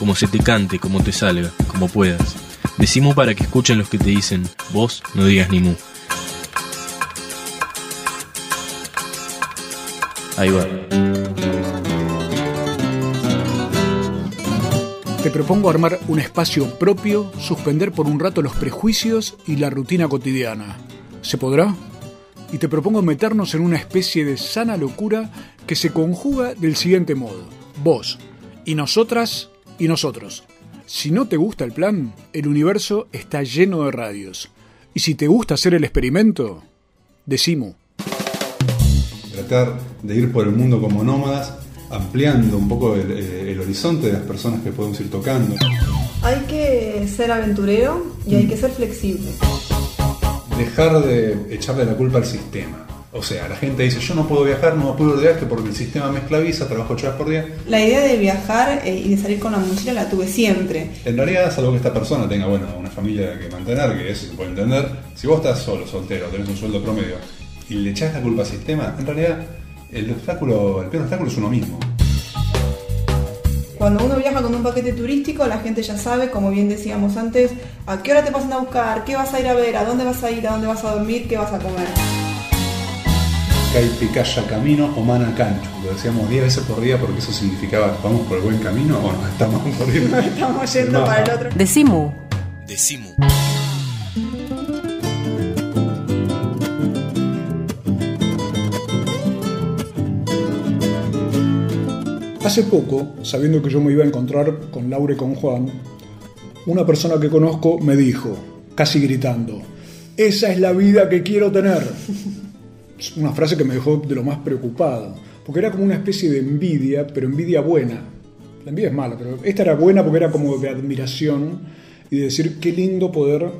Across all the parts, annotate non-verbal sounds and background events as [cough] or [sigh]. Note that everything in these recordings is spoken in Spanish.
como se te cante, como te salga, como puedas. Decimu para que escuchen los que te dicen, vos no digas ni mu. Ahí va. Te propongo armar un espacio propio, suspender por un rato los prejuicios y la rutina cotidiana. ¿Se podrá? Y te propongo meternos en una especie de sana locura que se conjuga del siguiente modo. Vos, y nosotras, y nosotros. Si no te gusta el plan, el universo está lleno de radios. Y si te gusta hacer el experimento, decimo. Tratar de ir por el mundo como nómadas, ampliando un poco el, eh, el horizonte de las personas que podemos ir tocando. Hay que ser aventurero y hay que ser flexible. Dejar de echarle la culpa al sistema. O sea, la gente dice, yo no puedo viajar, no puedo ir de viaje porque el sistema me esclaviza, trabajo 8 horas por día. La idea de viajar eh, y de salir con la mochila la tuve siempre. En realidad, salvo que esta persona tenga, bueno, una familia que mantener, que eso se puede entender, si vos estás solo, soltero, tenés un sueldo promedio y le echás la culpa al sistema, en realidad el obstáculo, el peor obstáculo es uno mismo. Cuando uno viaja con un paquete turístico, la gente ya sabe, como bien decíamos antes, a qué hora te pasan a buscar, qué vas a ir a ver, a dónde vas a ir, a dónde vas a dormir, qué vas a comer. Cai picaya camino o mana cancho. Lo decíamos 10 veces por día porque eso significaba vamos por el buen camino o nos estamos por ir. [laughs] Estamos yendo para el otro. Decimu. Decimu. Hace poco, sabiendo que yo me iba a encontrar con Laura y con Juan, una persona que conozco me dijo, casi gritando, esa es la vida que quiero tener. Una frase que me dejó de lo más preocupado, porque era como una especie de envidia, pero envidia buena. La envidia es mala, pero esta era buena porque era como de admiración y de decir qué lindo poder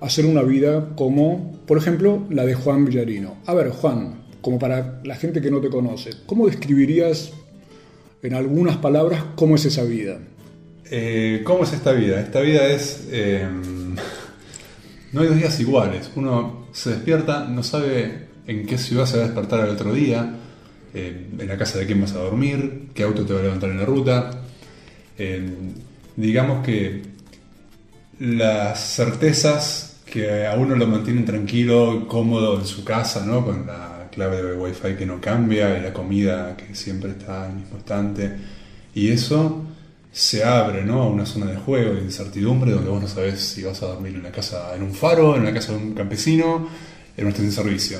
hacer una vida como, por ejemplo, la de Juan Villarino. A ver, Juan, como para la gente que no te conoce, ¿cómo describirías en algunas palabras cómo es esa vida? Eh, ¿Cómo es esta vida? Esta vida es... eh, [laughs] no hay dos días iguales. Uno se despierta, no sabe en qué ciudad se va a despertar al otro día, eh, en la casa de quién vas a dormir, qué auto te va a levantar en la ruta. Eh, digamos que las certezas que a uno lo mantienen tranquilo, cómodo en su casa, ¿no? Con la clave de Wi-Fi que no cambia y la comida que siempre está al mismo instante. Y eso se abre, ¿no? A una zona de juego y de incertidumbre donde vos no sabés si vas a dormir en la casa, en un faro, en la casa de un campesino, en de servicio.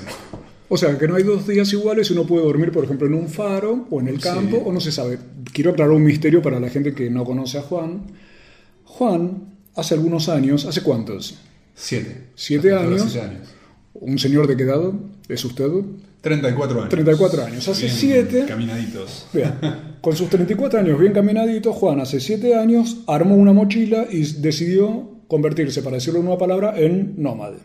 O sea, que no hay dos días iguales, uno puede dormir, por ejemplo, en un faro o en el campo, Sí. o no se sabe. Quiero aclarar un misterio para la gente que no conoce a Juan. Juan, hace algunos años, ¿hace cuántos? Siete. Siete años. ¿Un señor de qué edad es usted? 34 años. 34 años. Hace siete. Caminaditos. Bien, [laughs] con sus 34 años bien caminaditos, Juan hace 7 años armó una mochila y decidió convertirse, para decirlo en una palabra, en nómade.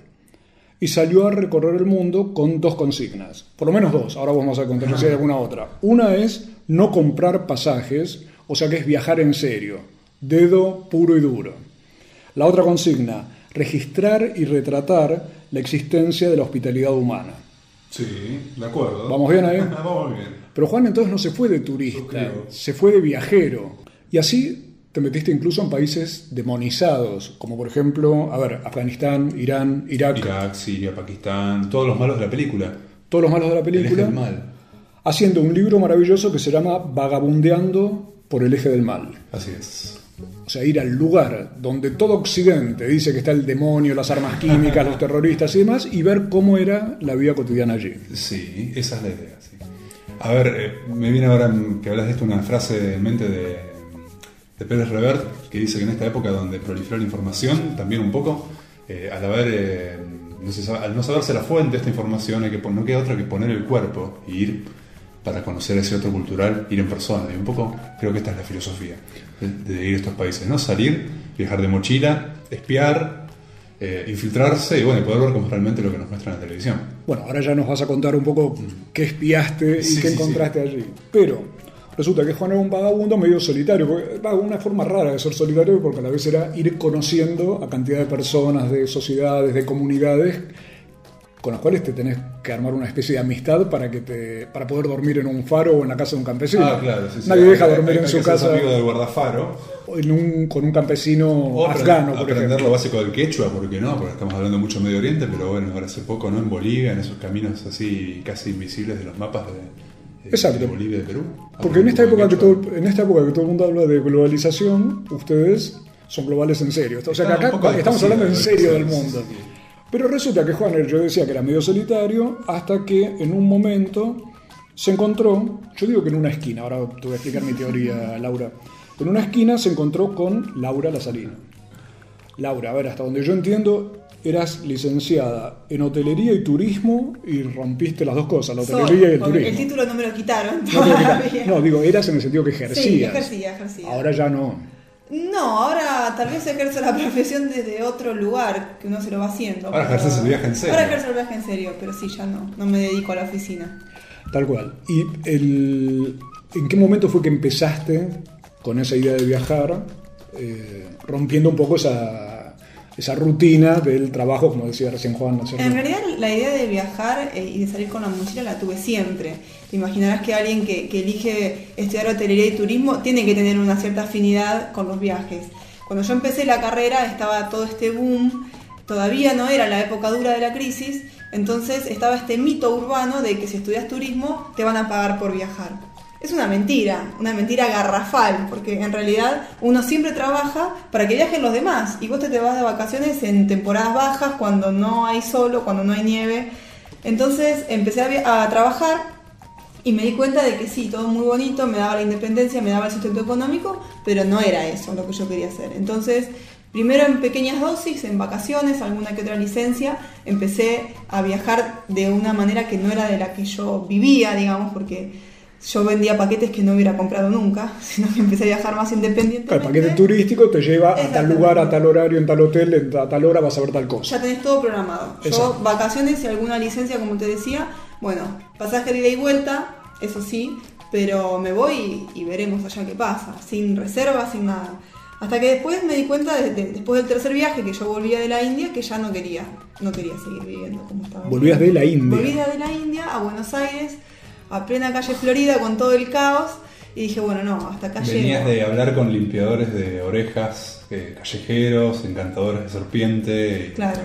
Y salió a recorrer el mundo con dos consignas, por lo menos dos, ahora vamos a contar si hay alguna otra. Una es no comprar pasajes, o sea que es viajar en serio, dedo puro y duro. La otra consigna, registrar y retratar la existencia de la hospitalidad humana. Sí, de acuerdo. ¿Vamos bien ahí? [laughs] Vamos bien. Pero Juan entonces no se fue de turista, se fue de viajero. Y así te metiste incluso en países demonizados, como por ejemplo, a ver, Afganistán, Irán, Irak, Irak, Siria, Pakistán, todos los malos de la película. todos los malos de la El eje película, del mal. haciendo un libro maravilloso que se llama Vagabundeando por el eje del mal. Así es. O sea, ir al lugar donde todo Occidente dice que está el demonio, las armas químicas, [laughs] los terroristas y demás, y ver cómo era la vida cotidiana allí. Sí, esa es la idea. sí. A ver, eh, me viene ahora que hablas de esto una frase en mente de, de Pérez Revert que dice que en esta época donde prolifera la información, también un poco, eh, al haber, eh, no se sabe- al no saberse la fuente de esta información, hay que no queda otra que poner el cuerpo y ir para conocer ese otro cultural, ir en persona. Y un poco creo que esta es la filosofía de, de ir a estos países, ¿no? Salir, viajar de mochila, espiar, eh, infiltrarse y bueno, poder ver cómo es realmente lo que nos muestran en la televisión. Bueno, ahora ya nos vas a contar un poco qué espiaste y Sí, qué sí, encontraste allí. Pero resulta que Juan era un vagabundo medio solitario, porque, una forma rara de ser solitario porque a la vez era ir conociendo a cantidad de personas, de sociedades, de comunidades con las cuales te tenés que armar una especie de amistad para que te para poder dormir en un faro o en la casa de un campesino. Ah, claro, sí, sí. Nadie Hay- deja hay- dormir hay en que su casa amigo del guardafaro. en un- con un campesino O afgano, por aprender ejemplo. lo básico del quechua, porque no, porque estamos hablando mucho de Medio Oriente, pero bueno, ahora hace poco, ¿no? En Bolivia, en esos caminos así casi invisibles de los mapas de- Exacto. de Bolivia y Perú. Porque en esta, época que todo, en esta época que todo el mundo habla de globalización, ustedes son globales en serio. O sea que acá estamos hablando en serio del mundo. Pero resulta que Juan, yo decía que era medio solitario, hasta que en un momento se encontró, yo digo que en una esquina, ahora te voy a explicar mi teoría, [laughs] Laura. En una esquina se encontró con Laura Lazarino. Laura, a ver, hasta donde yo entiendo, eras licenciada en hotelería y turismo y rompiste las dos cosas, la Soy, hotelería y el turismo. el título no me lo quitaron No, todavía. no, digo, eras en el sentido que ejercías. Sí, ejercía, ejercía. Ahora ya no. No, ahora tal vez ejerzo la [laughs] profesión desde otro lugar, que uno se lo va haciendo. Ahora pero- ejerces el viaje en serio. Ahora ejerzo el viaje en serio, pero sí, ya no, no me dedico a la oficina. Tal cual. ¿Y el, en qué momento fue que empezaste con esa idea de viajar, eh, rompiendo un poco esa, esa rutina del trabajo, como decía recién Juan? ¿no? En realidad la idea de viajar eh, y de salir con la mochila la tuve siempre. Te imaginarás que alguien que, que elige estudiar hotelería y turismo tiene que tener una cierta afinidad con los viajes. Cuando yo empecé la carrera estaba todo este boom, todavía no era la época dura de la crisis, entonces estaba este mito urbano de que si estudias turismo te van a pagar por viajar. Es una mentira, una mentira garrafal, porque en realidad uno siempre trabaja para que viajen los demás y vos te, te vas de vacaciones en temporadas bajas, cuando no hay solo, cuando no hay nieve. Entonces empecé a, trabajar y me di cuenta de que sí, todo muy bonito, me daba la independencia, me daba el sustento económico, pero no era eso lo que yo quería hacer. Entonces, primero en pequeñas dosis, en vacaciones, alguna que otra licencia, empecé a viajar de una manera que no era de la que yo vivía, digamos, porque yo vendía paquetes que no hubiera comprado nunca, [laughs] sino que empecé a viajar más independientemente. El paquete turístico te lleva a tal lugar, a tal horario, en tal hotel, a tal hora vas a ver tal cosa. Ya tenés todo programado. Exacto. Yo, vacaciones y alguna licencia, como te decía, bueno, pasaje de ida y vuelta, eso sí, pero me voy y, y veremos allá qué pasa, sin reserva, sin nada. Hasta que después me di cuenta, de- de- después del tercer viaje, que yo volvía de la India, que ya no quería, no quería seguir viviendo como estaba. Volvías de la India. Volví de la India a Buenos Aires, a plena calle Florida, con todo el caos, y dije, bueno, no, hasta acá Venías llego. de hablar con limpiadores de orejas, eh, callejeros, encantadores de serpiente. y- Claro,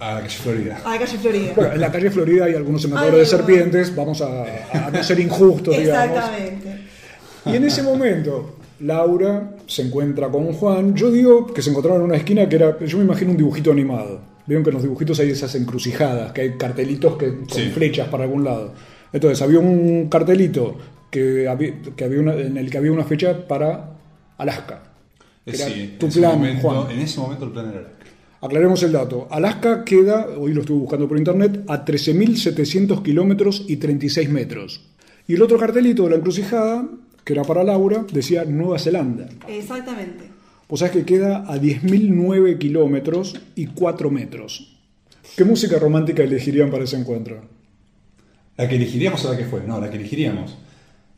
A la calle Florida. a la calle Florida. Bueno, en la calle Florida hay algunos encantadores de serpientes, vamos a, a no ser injustos, digamos. Exactamente. Y en ese momento, Laura se encuentra con Juan. Yo digo que se encontraron en una esquina que era, yo me imagino un dibujito animado. Vieron que en los dibujitos hay esas encrucijadas, que hay cartelitos que, con Sí. flechas para algún lado. Entonces había un cartelito que había, que había una- en el que había una fecha para Alaska. Era sí, en tu ese plan, momento- Juan. En ese momento el plan era Alaska. Aclaremos el dato. Alaska queda, hoy lo estuve buscando por internet, a 13.700 kilómetros y 36 metros. Y el otro cartelito de la encrucijada, que era para Laura, decía Nueva Zelanda. Exactamente. Vos sabés que queda a 10.009 kilómetros y 4 metros. ¿Qué música romántica elegirían para ese encuentro? ¿La que elegiríamos o la que fue? No, la que elegiríamos.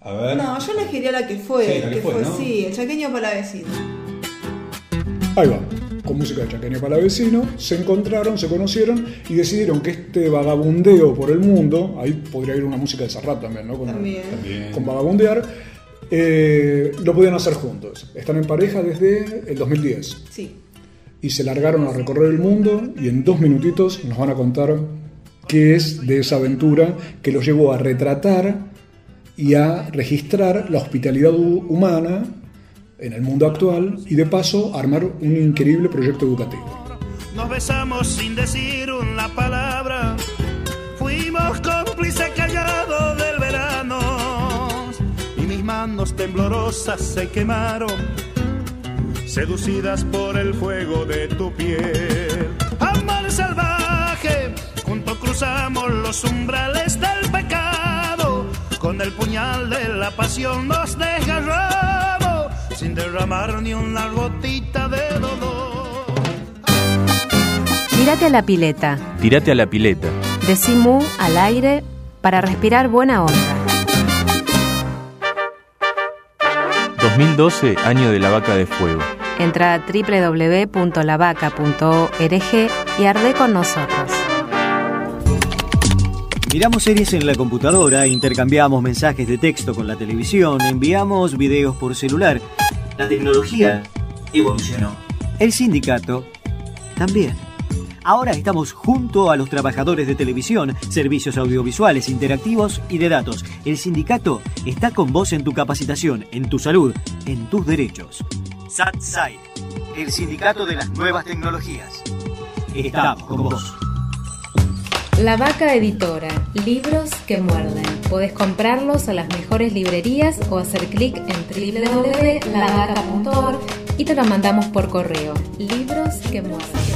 A ver. No, yo elegiría la que fue, Sí, la que que fue, fue, ¿no? sí, el chaqueño palavecino. Ahí va, con música de Chaqueño para vecino, se encontraron, se conocieron y decidieron que este vagabundeo por el mundo, ahí podría ir una música de Serrat también, ¿no? Con, También. También. con vagabundear, eh, lo podían hacer juntos. Están en pareja desde el 2010 Sí. y se largaron a recorrer el mundo y en dos minutitos nos van a contar qué es de esa aventura que los llevó a retratar y a registrar la hospitalidad hu- humana en el mundo actual y de paso armar un increíble proyecto educativo. Nos besamos sin decir una palabra. Fuimos cómplices callados del verano. Y mis manos temblorosas se quemaron, seducidas por el fuego de tu piel. Amor salvaje, cruzamos los umbrales del pecado. con el puñal de la pasión nos desgarramos sin derramar ni una gotita de dolor. Tírate a la pileta. Tírate a la pileta. Decimú al aire para respirar buena onda. 2012, año de la vaca de fuego. Entra a www.lavaca.org y arde con nosotros. Miramos series en la computadora, intercambiamos mensajes de texto con la televisión, enviamos videos por celular. La tecnología evolucionó. El sindicato también. Ahora estamos junto a los trabajadores de televisión, servicios audiovisuales, interactivos y de datos. El sindicato está con vos en tu capacitación, en tu salud, en tus derechos. SATSAI, el sindicato de las nuevas tecnologías. Estamos con vos. La Vaca Editora, libros que muerden. Podés comprarlos a las mejores librerías o hacer clic en www.lavaca.org y te los mandamos por correo. Libros que muerden.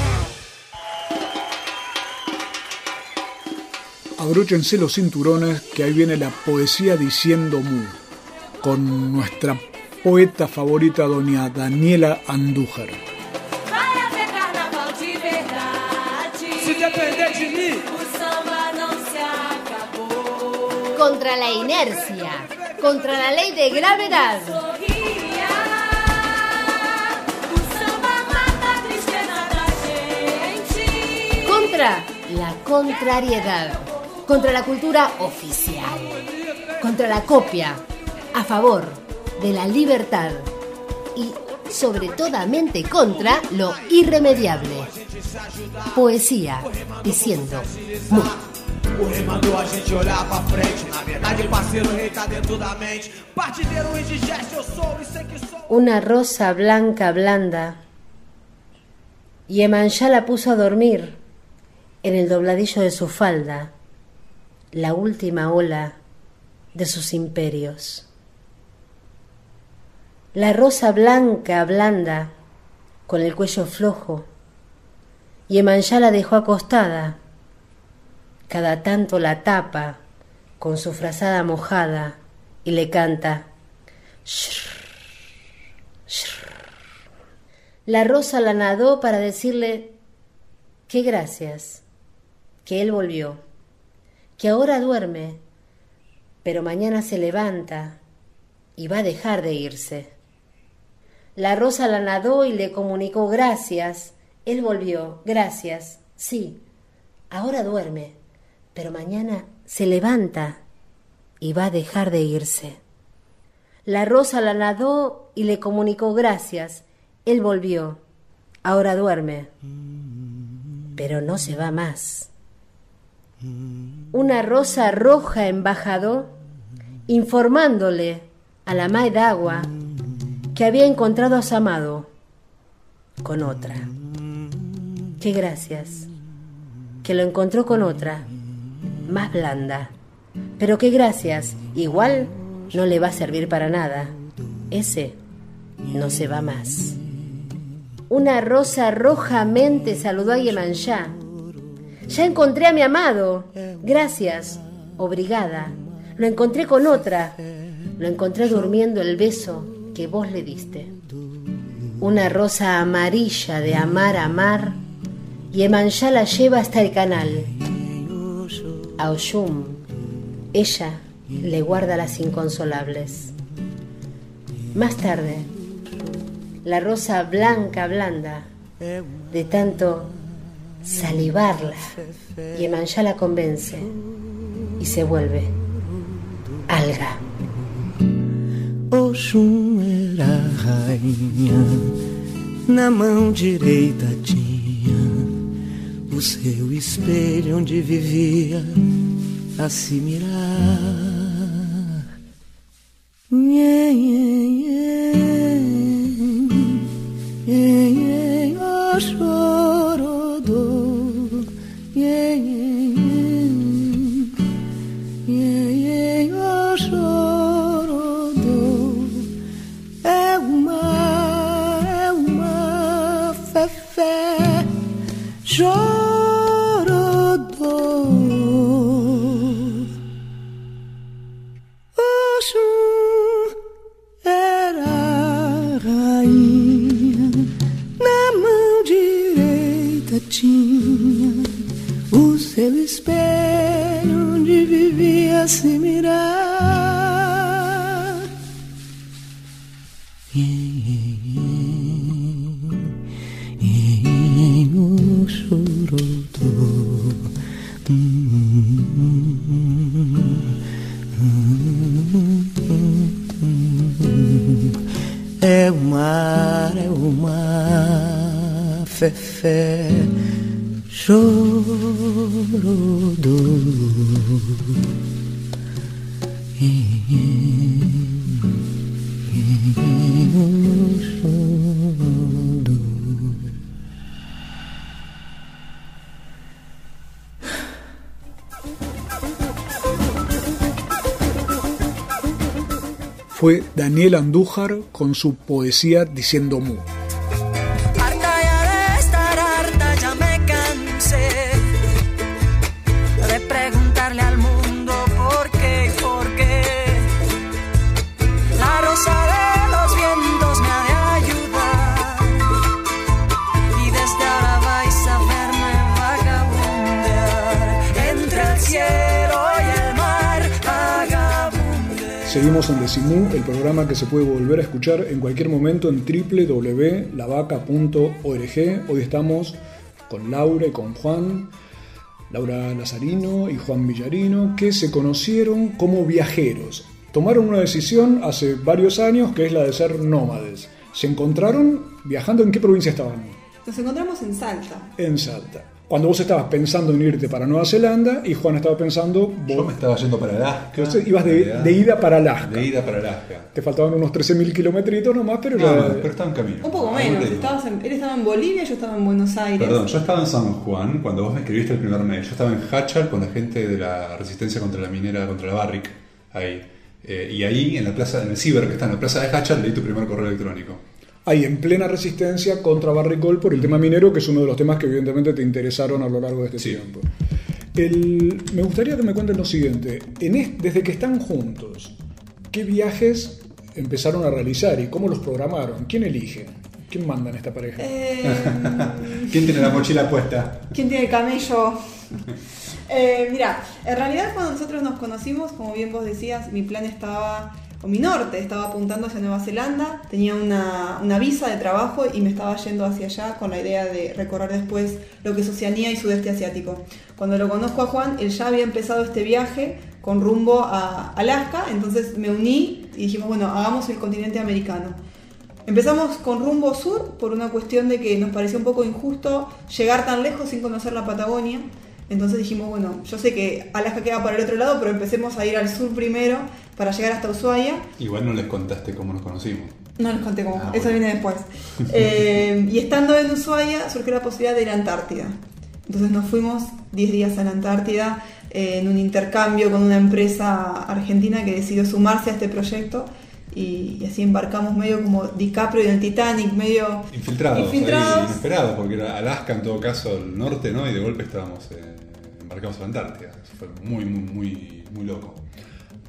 Abróchense los cinturones que ahí viene la poesía diciendo mu, con nuestra poeta favorita doña Daniela Andújar. Contra la inercia, contra la ley de gravedad. Contra la contrariedad contra la cultura oficial, contra la copia, a favor de la libertad y sobre toda mente contra lo irremediable. Poesía diciendo. Una rosa blanca blanda y Emanjá la puso a dormir en el dobladillo de su falda la última ola de sus imperios. La rosa blanca, blanda, con el cuello flojo, y Emanjá la dejó acostada, cada tanto la tapa con su frazada mojada y le canta. La rosa la nadó para decirle que gracias, que él volvió que ahora duerme, pero mañana se levanta y va a dejar de irse. La rosa la nadó y le comunicó gracias. Él volvió, gracias, sí, ahora duerme, pero mañana se levanta y va a dejar de irse. La rosa la nadó y le comunicó gracias. Él volvió, ahora duerme, pero no se va más una rosa roja embajador informándole a la Mae d'Agua que había encontrado a su amado con otra. Qué gracias, que lo encontró con otra, más blanda. Pero qué gracias, igual no le va a servir para nada. Ese no se va más. Una rosa rojamente saludó a Yemanjá ya encontré a mi amado. Gracias. Obrigada. Lo encontré con otra. Lo encontré durmiendo el beso que vos le diste. Una rosa amarilla de amar a amar. Y Emanjá la lleva hasta el canal. A Oshum, ella le guarda las inconsolables. Más tarde, la rosa blanca blanda, de tanto salivarla y Emanjá la convence y se vuelve alga. Oxum era rainha, na mão direita tinha o seu espelho onde vivia a se mirar. É vivia se mirar. O É o mar, é o mar, fefé, chorodo. Fue Daniel Andújar con su poesía Diciendo Mu. Seguimos en Decimú, el programa que se puede volver a escuchar en cualquier momento en www.lavaca.org. Hoy estamos con Laura y con Juan, Laura Lazarino y Juan Villarino, que se conocieron como viajeros. Tomaron una decisión hace varios años que es la de ser nómades. Se encontraron viajando en qué provincia estaban? Nos encontramos en Salta. En Salta. Cuando vos estabas pensando en irte para Nueva Zelanda y Juan estaba pensando... Vos, Yo me estaba yendo para Alaska. ibas de, ida para Alaska. De ida para Alaska. Te faltaban unos 13.000 kilometritos nomás, pero No, ya... pero estaba en camino. Un poco menos. Estabas en- él estaba en Bolivia, yo estaba en Buenos Aires. Perdón, yo estaba en San Juan cuando vos me escribiste el primer mail. Yo estaba en Hachal con la gente de la resistencia contra la minera, contra la Barrick, ahí. Eh, y ahí, en la plaza, en el ciber que está en la plaza de Hachal, leí tu primer correo electrónico. Ahí en plena resistencia contra Barricol por el tema minero, que es uno de los temas que evidentemente te interesaron a lo largo de este tiempo. El- me gustaría que me cuenten lo siguiente. En es- desde que están juntos, ¿qué viajes empezaron a realizar y cómo los programaron? ¿Quién elige? ¿Quién manda en esta pareja? Eh, ¿Quién tiene la mochila puesta? ¿Quién tiene el camello? [laughs] Eh, mira, en realidad cuando nosotros nos conocimos, como bien vos decías, mi plan estaba, o mi norte estaba apuntando hacia Nueva Zelanda, tenía una, una visa de trabajo y me estaba yendo hacia allá con la idea de recorrer después lo que es Oceanía y Sudeste Asiático. Cuando lo conozco a Juan, él ya había empezado este viaje con rumbo a Alaska, entonces me uní y dijimos, bueno, hagamos el continente americano. Empezamos con rumbo sur por una cuestión de que nos pareció un poco injusto llegar tan lejos sin conocer la Patagonia. Entonces dijimos, bueno, yo sé que Alaska queda para el otro lado, pero empecemos a ir al sur primero para llegar hasta Ushuaia. Igual no les contaste cómo nos conocimos. No les conté cómo, Ah, eso bueno. viene después. [laughs] Eh, y estando en Ushuaia surgió la posibilidad de ir a Antártida. Entonces nos fuimos 10 días a la Antártida eh, en un intercambio con una empresa argentina que decidió sumarse a este proyecto y, y así embarcamos medio como DiCaprio en el Titanic, medio Infiltrados, ahí, Infiltrados. inesperados, porque era Alaska en todo caso, el norte, ¿no? Y de golpe estábamos eh, embarcados en la Antártida. Eso fue muy, muy, muy, muy loco.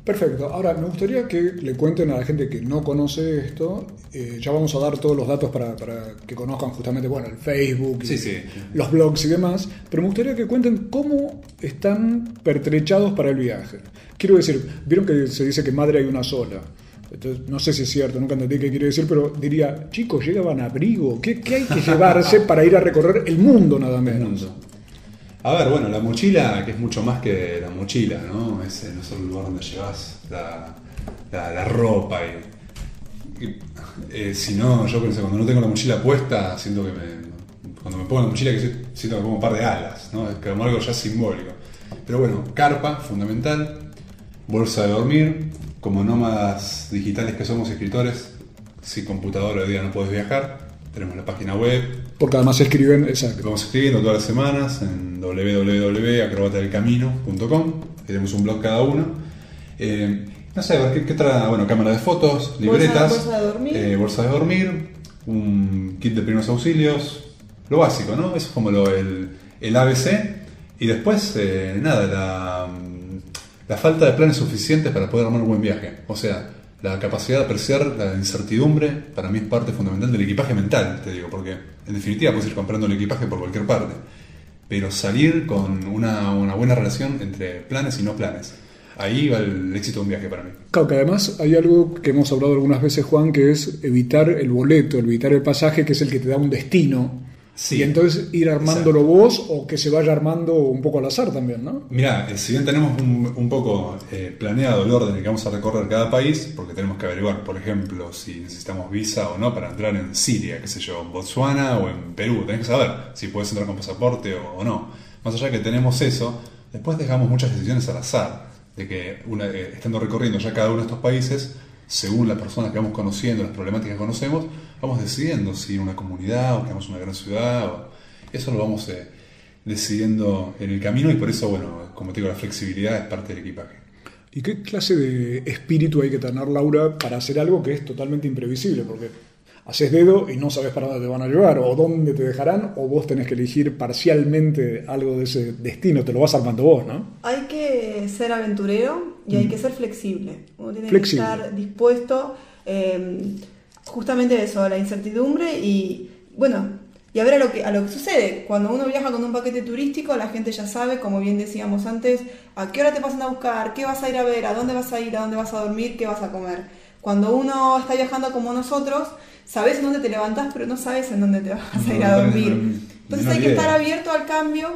Perfecto. Ahora, me gustaría que le cuenten a la gente que no conoce esto. eh, ya vamos a dar todos los datos para, para que conozcan justamente, bueno, el Facebook, y Sí, sí. los blogs y demás. Pero me gustaría que cuenten cómo están pertrechados para el viaje. Quiero decir, vieron que se dice que madre hay una sola. Entonces, no sé si es cierto, nunca entendí qué quiere decir, pero diría, chicos, llegaban abrigo. ¿Qué, qué hay que llevarse para ir a recorrer el mundo nada menos? A ver, bueno, la mochila, que es mucho más que la mochila, ¿no? Es eh, no solo el lugar donde llevas la, ropa y. eh, si no, yo pensé, cuando no tengo la mochila puesta, siento que me. Cuando me pongo la mochila, que si- siento que pongo un par de alas, ¿no? Es como algo ya simbólico. Pero bueno, carpa, fundamental, bolsa de dormir, como nómadas digitales que somos escritores, sin computadora hoy día no podés viajar, tenemos la página web. Porque además escriben, exacto. Vamos escribiendo todas las semanas en www.acrobatadelcamino.com. Tenemos un blog cada uno. Eh, no sé, ¿qué, qué trae? Bueno, cámara de fotos, libretas, bolsa de dormir. eh, bolsa de dormir, un kit de primeros auxilios, lo básico, ¿no? Eso es como lo, el, el ABC. Y después, eh, nada, la, la falta de planes suficientes para poder armar un buen viaje. O sea, la capacidad de apreciar la incertidumbre para mí es parte fundamental del equipaje mental, te digo, porque en definitiva puedes ir comprando el equipaje por cualquier parte. Pero salir con una, una buena relación entre planes y no planes. Ahí va el éxito de un viaje para mí. Claro, que además hay algo que hemos hablado algunas veces, Juan, que es evitar el boleto, evitar el pasaje, que es el que te da un destino. Sí. Y entonces ir armándolo vos o que se vaya armando un poco al azar también, ¿no? Mira, eh, si bien tenemos un, un poco eh, planeado el orden en que vamos a recorrer cada país, porque tenemos que averiguar, por ejemplo, si necesitamos visa o no para entrar en Siria, qué sé yo, en Botswana o en Perú, tenés que saber si puedes entrar con pasaporte o, o no. Más allá de que tenemos eso, después dejamos muchas decisiones al azar, de que una, eh, estando recorriendo ya cada uno de estos países, según la persona que vamos conociendo, las problemáticas que conocemos, vamos decidiendo si una comunidad o quedamos en una gran ciudad. o- eso lo vamos eh, decidiendo en el camino y por eso, bueno, como te digo, la flexibilidad es parte del equipaje. ¿Y qué clase de espíritu hay que tener, Laura, para hacer algo que es totalmente imprevisible? Porque haces dedo y no sabes para dónde te van a llevar, o dónde te dejarán, o vos tenés que elegir parcialmente algo de ese destino, te lo vas armando vos, ¿no? Hay que ser aventurero y hay que ser flexible. Uno tiene Flexible. que estar dispuesto eh, justamente eso, la incertidumbre y, bueno, y a ver a lo, que, a lo que sucede. Cuando uno viaja con un paquete turístico, la gente ya sabe, como bien decíamos antes, a qué hora te pasan a buscar, qué vas a ir a ver, a dónde vas a ir, a dónde vas a dormir, qué vas a comer. Cuando uno está viajando como nosotros, sabes en dónde te levantás, pero no sabes en dónde te vas a ir a dormir. Entonces hay que estar abierto al cambio,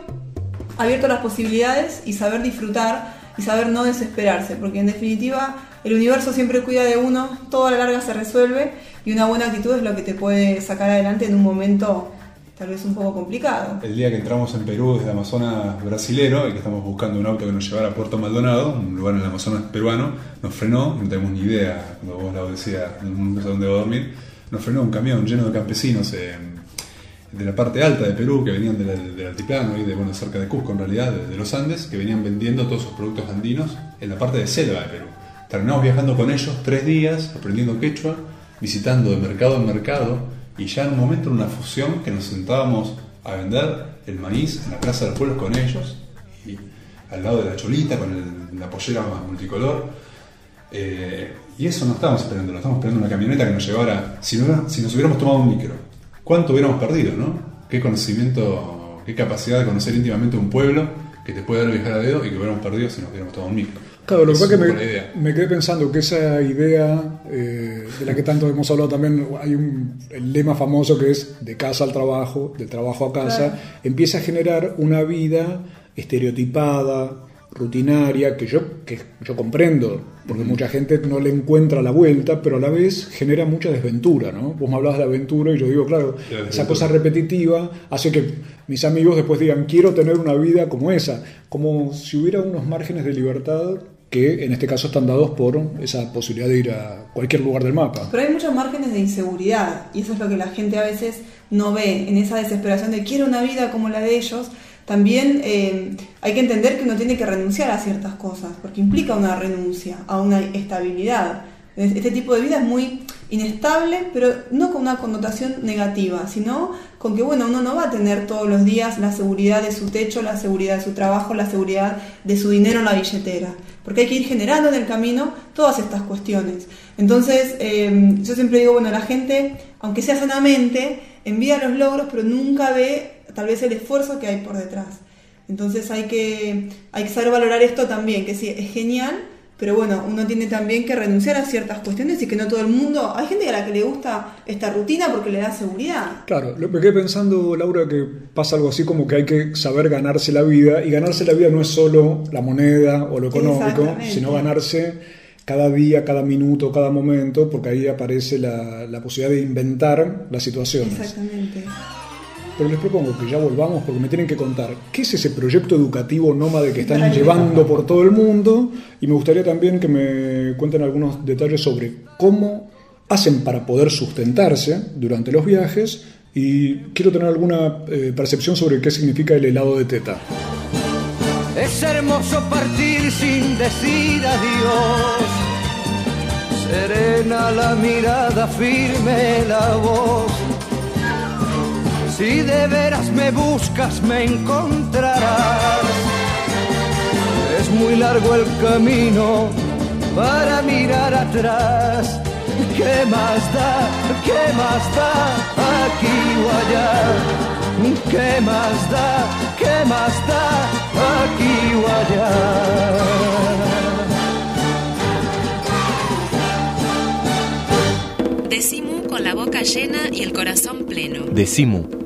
abierto a las posibilidades y saber disfrutar y saber no desesperarse, porque en definitiva el universo siempre cuida de uno, todo a la larga se resuelve y una buena actitud es lo que te puede sacar adelante en un momento tal vez un poco complicado. El día que entramos en Perú desde Amazonas brasilero y que estamos buscando un auto que nos llevara a Puerto Maldonado, un lugar en el Amazonas peruano, nos frenó, no tenemos ni idea, cuando vos la decías, no sé dónde va a dormir, nos frenó un camión lleno de campesinos eh, de la parte alta de Perú, que venían del, del altiplano, y de, bueno, cerca de Cusco en realidad, de, de los Andes, que venían vendiendo todos sus productos andinos en la parte de selva de Perú. Terminamos viajando con ellos tres días, aprendiendo quechua, visitando de mercado en mercado, y ya en un momento en una fusión que nos sentábamos a vender el maíz en la plaza de los pueblos con ellos, y al lado de la cholita con la pollera multicolor. Eh, y eso no estábamos esperando, lo estábamos esperando una camioneta que nos llevara, si, no- si nos hubiéramos tomado un micro, ¿cuánto hubiéramos perdido, no? ¿Qué conocimiento, qué capacidad de conocer íntimamente un pueblo que te puede dar viajar a dedo y que hubiéramos perdido si nos hubiéramos tomado un micro? Claro, lo que pasa es que me, idea. me quedé pensando que esa idea eh, de la que tanto hemos hablado también, hay un el lema famoso que es de casa al trabajo, de trabajo a casa, Claro. empieza a generar una vida estereotipada, rutinaria, que yo, que yo comprendo, porque mucha gente no le encuentra la vuelta, pero a la vez genera mucha desventura, ¿no? Vos me hablabas de aventura y yo digo, claro, La esa cosa repetitiva hace que mis amigos después digan, quiero tener una vida como esa, como si hubiera unos márgenes de libertad que en este caso están dados por esa posibilidad de ir a cualquier lugar del mapa. Pero hay muchos márgenes de inseguridad y eso es lo que la gente a veces no ve en esa desesperación de quiero una vida como la de ellos. También eh, hay que entender que uno tiene que renunciar a ciertas cosas porque implica una renuncia a una estabilidad. Este tipo de vida es muy inestable, pero no con una connotación negativa, sino con que bueno, uno no va a tener todos los días la seguridad de su techo, la seguridad de su trabajo, la seguridad de su dinero en la billetera, porque hay que ir generando en el camino todas estas cuestiones. Entonces, eh, yo siempre digo, bueno, la gente, aunque sea sanamente, envía los logros, pero nunca ve tal vez el esfuerzo que hay por detrás. Entonces hay que, hay que saber valorar esto también, que sí, es genial, pero bueno, uno tiene también que renunciar a ciertas cuestiones y que no todo el mundo, hay gente a la que le gusta esta rutina porque le da seguridad. Claro, lo- me quedé pensando, Laura, que pasa algo así como que hay que saber ganarse la vida, y ganarse la vida no es solo la moneda o lo económico, sino ganarse cada día, cada minuto, cada momento, porque ahí aparece la, la posibilidad de inventar las situaciones. Exactamente. Pero les propongo que ya volvamos porque me tienen que contar qué es ese proyecto educativo nómade que están llevando por todo el mundo y me gustaría también que me cuenten algunos detalles sobre cómo hacen para poder sustentarse durante los viajes y quiero tener alguna eh, percepción sobre qué significa el helado de teta. Es hermoso partir sin decir adiós. Serena la mirada, firme la voz. Si de veras me buscas, me encontrarás. Es muy largo el camino para mirar atrás. ¿Qué más da? ¿Qué más da? Aquí o allá. ¿Qué más da? ¿Qué más da? Aquí o allá. Decimu con la boca llena y el corazón pleno. Decimu.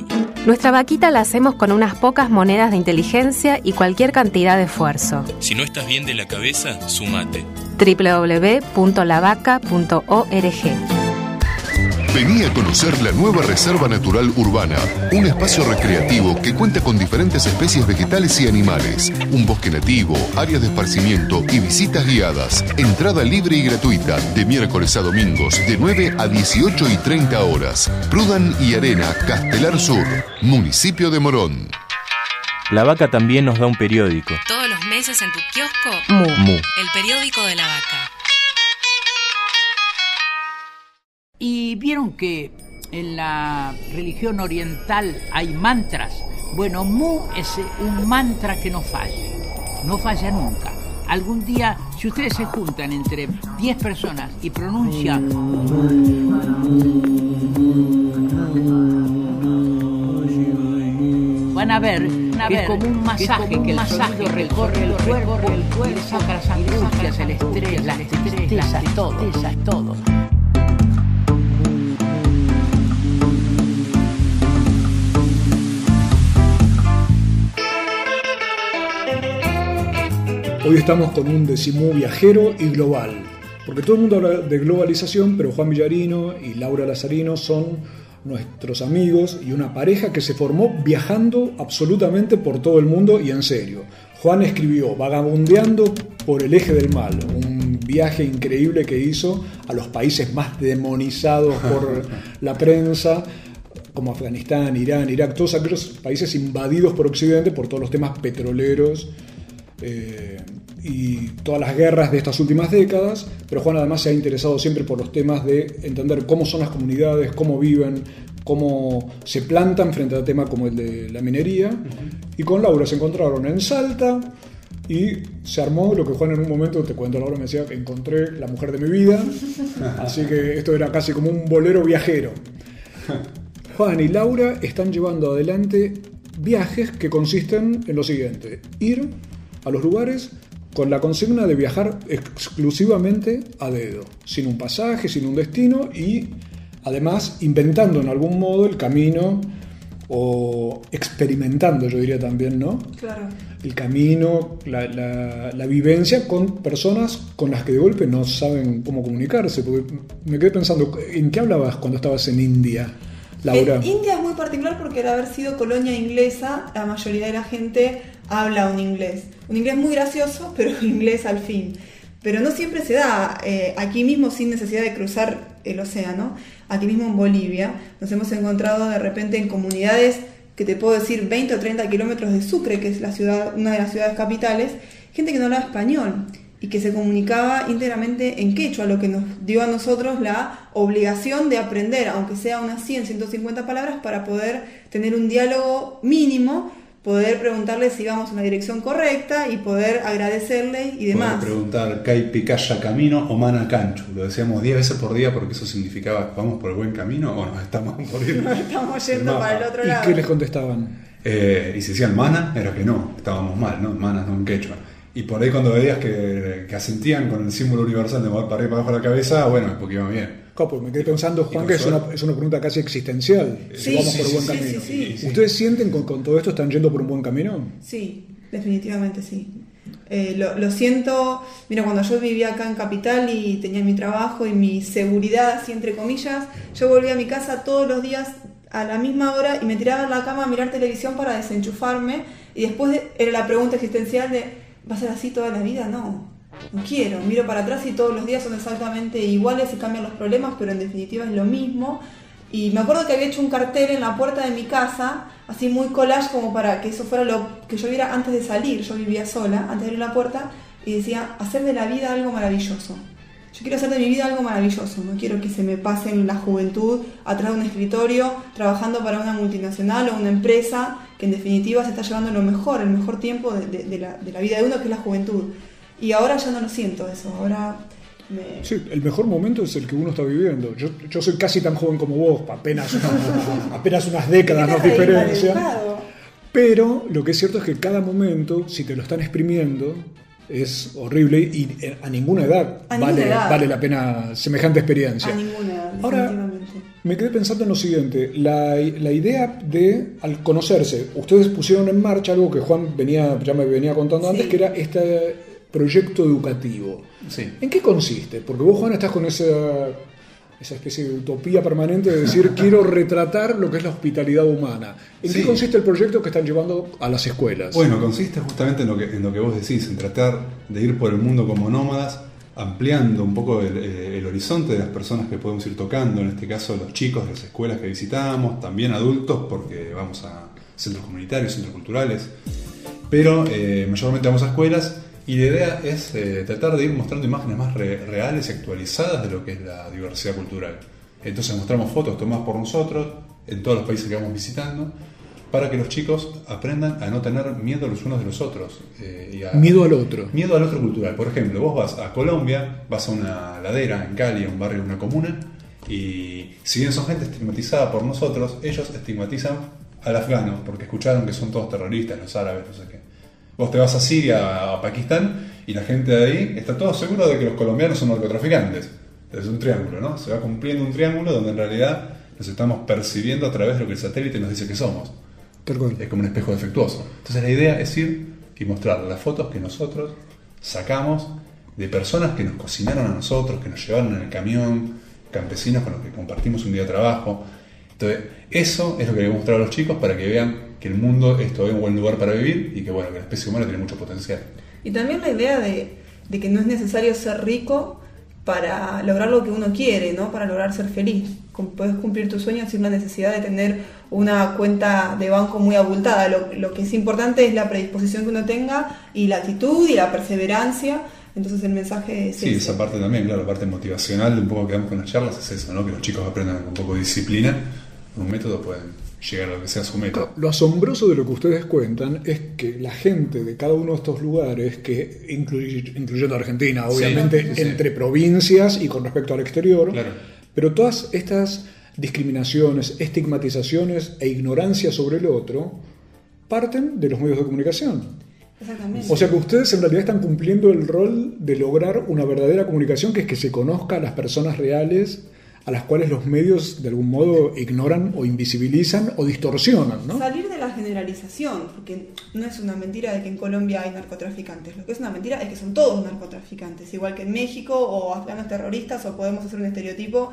Nuestra vaquita la hacemos con unas pocas monedas de inteligencia y cualquier cantidad de esfuerzo. Si no estás bien de la cabeza, sumate. www.lavaca.org Vení a conocer la nueva Reserva Natural Urbana, un espacio recreativo que cuenta con diferentes especies vegetales y animales, un bosque nativo, áreas de esparcimiento y visitas guiadas. Entrada libre y gratuita de miércoles a domingos de 9 a 18 y 30 horas. Prudan y Arena, Castelar Sur, municipio de Morón. La vaca también nos da un periódico. Todos los meses en tu kiosco, Mu. Mu. el periódico de la vaca. Y vieron que en la religión oriental hay mantras. Bueno, Mu es un mantra que no falla, no falla nunca. Algún día, si ustedes se juntan entre 10 personas y pronuncian van a ver que es como un masaje, que el masaje recorre el cuerpo, el cuerpo, y saca las angustias, el estrés, las tristezas, todo, todo. Hoy estamos con un decimú viajero y global, porque todo el mundo habla de globalización, pero Juan Villarino y Laura Lazarino son nuestros amigos y una pareja que se formó viajando absolutamente por todo el mundo y en serio. Juan escribió Vagabundeando por el eje del mal, un viaje increíble que hizo a los países más demonizados por [laughs] la prensa, como Afganistán, Irán, Irak, todos aquellos países invadidos por Occidente por todos los temas petroleros eh, y todas las guerras de estas últimas décadas, pero Juan además se ha interesado siempre por los temas de entender cómo son las comunidades, cómo viven, cómo se plantan frente a temas como el de la minería. Y con Laura se encontraron en Salta y se armó lo que Juan en un momento, te cuento, Laura me decía que encontré la mujer de mi vida, [laughs] así que esto era casi como un bolero viajero. [laughs] Juan y Laura están llevando adelante viajes que consisten en lo siguiente, ir a los lugares con la consigna de viajar exclusivamente a dedo, sin un pasaje, sin un destino y además inventando en algún modo el camino o experimentando, yo diría también, ¿no? Claro. El camino, la, la- la vivencia con personas con las que de golpe no saben cómo comunicarse. Porque me quedé pensando, ¿en qué hablabas cuando estabas en India, En India es muy particular porque al haber sido colonia inglesa, la mayoría de la gente habla un inglés. Un inglés muy gracioso, [laughs] pero inglés al fin. Pero no siempre se da eh, aquí mismo sin necesidad de cruzar el océano. Aquí mismo en Bolivia nos hemos encontrado de repente en comunidades que te puedo decir 20 o 30 kilómetros de Sucre, que es la ciudad, una de las ciudades capitales, gente que no hablaba español y que se comunicaba íntegramente en quechua, lo que nos dio a nosotros la obligación de aprender, aunque sea unas 100, 150 palabras, para poder tener un diálogo mínimo, poder preguntarle si íbamos en la dirección correcta y poder agradecerle y demás. Pueden preguntar Kai Picaya Camino o Mana Canchu. Lo decíamos 10 veces por día porque eso significaba ¿vamos por el buen camino o nos estamos [laughs] por ir? Estamos yendo para el otro ¿Y lado. qué les contestaban? Eh, y si decían mana, era que no, estábamos mal, ¿no? Manas no en quechua. Y por ahí cuando veías que, que asentían con el símbolo universal de mover para arriba y para abajo la cabeza, bueno, es porque iba bien. Copo, me quedé pensando, Juan, que es una, es una pregunta casi existencial. Sí, si vamos sí, por sí, buen sí, camino. sí, sí. ¿Ustedes sienten con, con todo esto están yendo por un buen camino? Sí, definitivamente sí. Eh, lo, lo siento, mira, cuando yo vivía acá en Capital y tenía mi trabajo y mi seguridad, así entre comillas, yo volvía a mi casa todos los días a la misma hora y me tiraba en la cama a mirar televisión para desenchufarme y después de- era la pregunta existencial de, ¿va a ser así toda la vida? No, no quiero. Miro para atrás y todos los días son exactamente iguales y cambian los problemas, pero en definitiva es lo mismo. Y me acuerdo que había hecho un cartel en la puerta de mi casa, así muy collage como para que eso fuera lo que yo viera antes de salir. Yo vivía sola, antes de abrir la puerta, y decía, hacer de la vida algo maravilloso. Yo quiero hacer de mi vida algo maravilloso, no quiero que se me pase en la juventud atrás de un escritorio, trabajando para una multinacional o una empresa que en definitiva se está llevando lo mejor, el mejor tiempo de, de- de la, de la vida de uno, que es la juventud. Y ahora ya no lo siento eso, ahora me, Sí, el mejor momento es el que uno está viviendo. Yo, yo soy casi tan joven como vos, apenas, una- [laughs] apenas unas décadas nos maleducado. Pero lo que es cierto es que cada momento, si te lo están exprimiendo, es horrible y eh, a ninguna edad, A ninguna vale, edad. vale la pena semejante experiencia. A ninguna edad, Ahora, definitivamente. Me quedé pensando en lo siguiente, la, la idea de, al conocerse, ustedes pusieron en marcha algo que Juan venía, ya me venía contando antes, que era este proyecto educativo. Sí. ¿En qué consiste? Porque vos, Juan, estás con esa, esa especie de utopía permanente de decir, [laughs] quiero retratar lo que es la hospitalidad humana. ¿En Sí. qué consiste el proyecto que están llevando a las escuelas? Bueno, consiste justamente en lo, que, en lo que vos decís, en tratar de ir por el mundo como nómadas, ampliando un poco el, eh, el horizonte de las personas que podemos ir tocando, en este caso los chicos de las escuelas que visitamos, también adultos, porque vamos a centros comunitarios, centros culturales, pero eh, mayormente vamos a escuelas y la idea es eh, tratar de ir mostrando imágenes más re- reales y actualizadas de lo que es la diversidad cultural. Entonces mostramos fotos tomadas por nosotros en todos los países que vamos visitando para que los chicos aprendan a no tener miedo los unos de los otros. eh, y a- Miedo al otro. Miedo al otro cultural. Por ejemplo, vos vas a Colombia, vas a una ladera en Cali, a un barrio, una comuna, y si bien son gente estigmatizada por nosotros, ellos estigmatizan al afgano, porque escucharon que son todos terroristas, los árabes, no sé qué. Vos te vas a Siria, a Pakistán, y la gente de ahí está todo seguro de que los colombianos son narcotraficantes. Es un triángulo, ¿no? Se va cumpliendo un triángulo donde en realidad nos estamos percibiendo a través de lo que el satélite nos dice que somos. Es como un espejo defectuoso. Entonces la idea es ir y mostrar las fotos que nosotros sacamos de personas que nos cocinaron a nosotros, que nos llevaron en el camión, campesinos con los que compartimos un día de trabajo. Entonces, eso es lo que le mostrar a los chicos para que vean que el mundo es todavía un buen lugar para vivir y que bueno, que la especie humana tiene mucho potencial. Y también la idea de, de que no es necesario ser rico para lograr lo que uno quiere, ¿no? Para lograr ser feliz. Puedes cumplir tus sueños sin la necesidad de tener una cuenta de banco muy abultada. Lo, lo que es importante es la predisposición que uno tenga y la actitud y la perseverancia. Entonces el mensaje es Sí, ese. esa parte también, claro, la parte motivacional de un poco que damos con las charlas es eso, ¿no? Que los chicos aprendan con un poco de disciplina, un método pueden llegar a lo que sea su método. Lo asombroso de lo que ustedes cuentan es que la gente de cada uno de estos lugares, que incluy- incluyendo Argentina, Sí, obviamente sí, sí. entre provincias y con respecto al exterior, Claro. pero todas estas discriminaciones, estigmatizaciones e ignorancia sobre el otro parten de los medios de comunicación. Exactamente. O sea que ustedes en realidad están cumpliendo el rol de lograr una verdadera comunicación, que es que se conozca a las personas reales a las cuales los medios de algún modo ignoran o invisibilizan o distorsionan, ¿no? Salir de la generalización, porque no es una mentira de que en Colombia hay narcotraficantes. Lo que es una mentira es que son todos narcotraficantes, igual que en México o afganos terroristas, o podemos hacer un estereotipo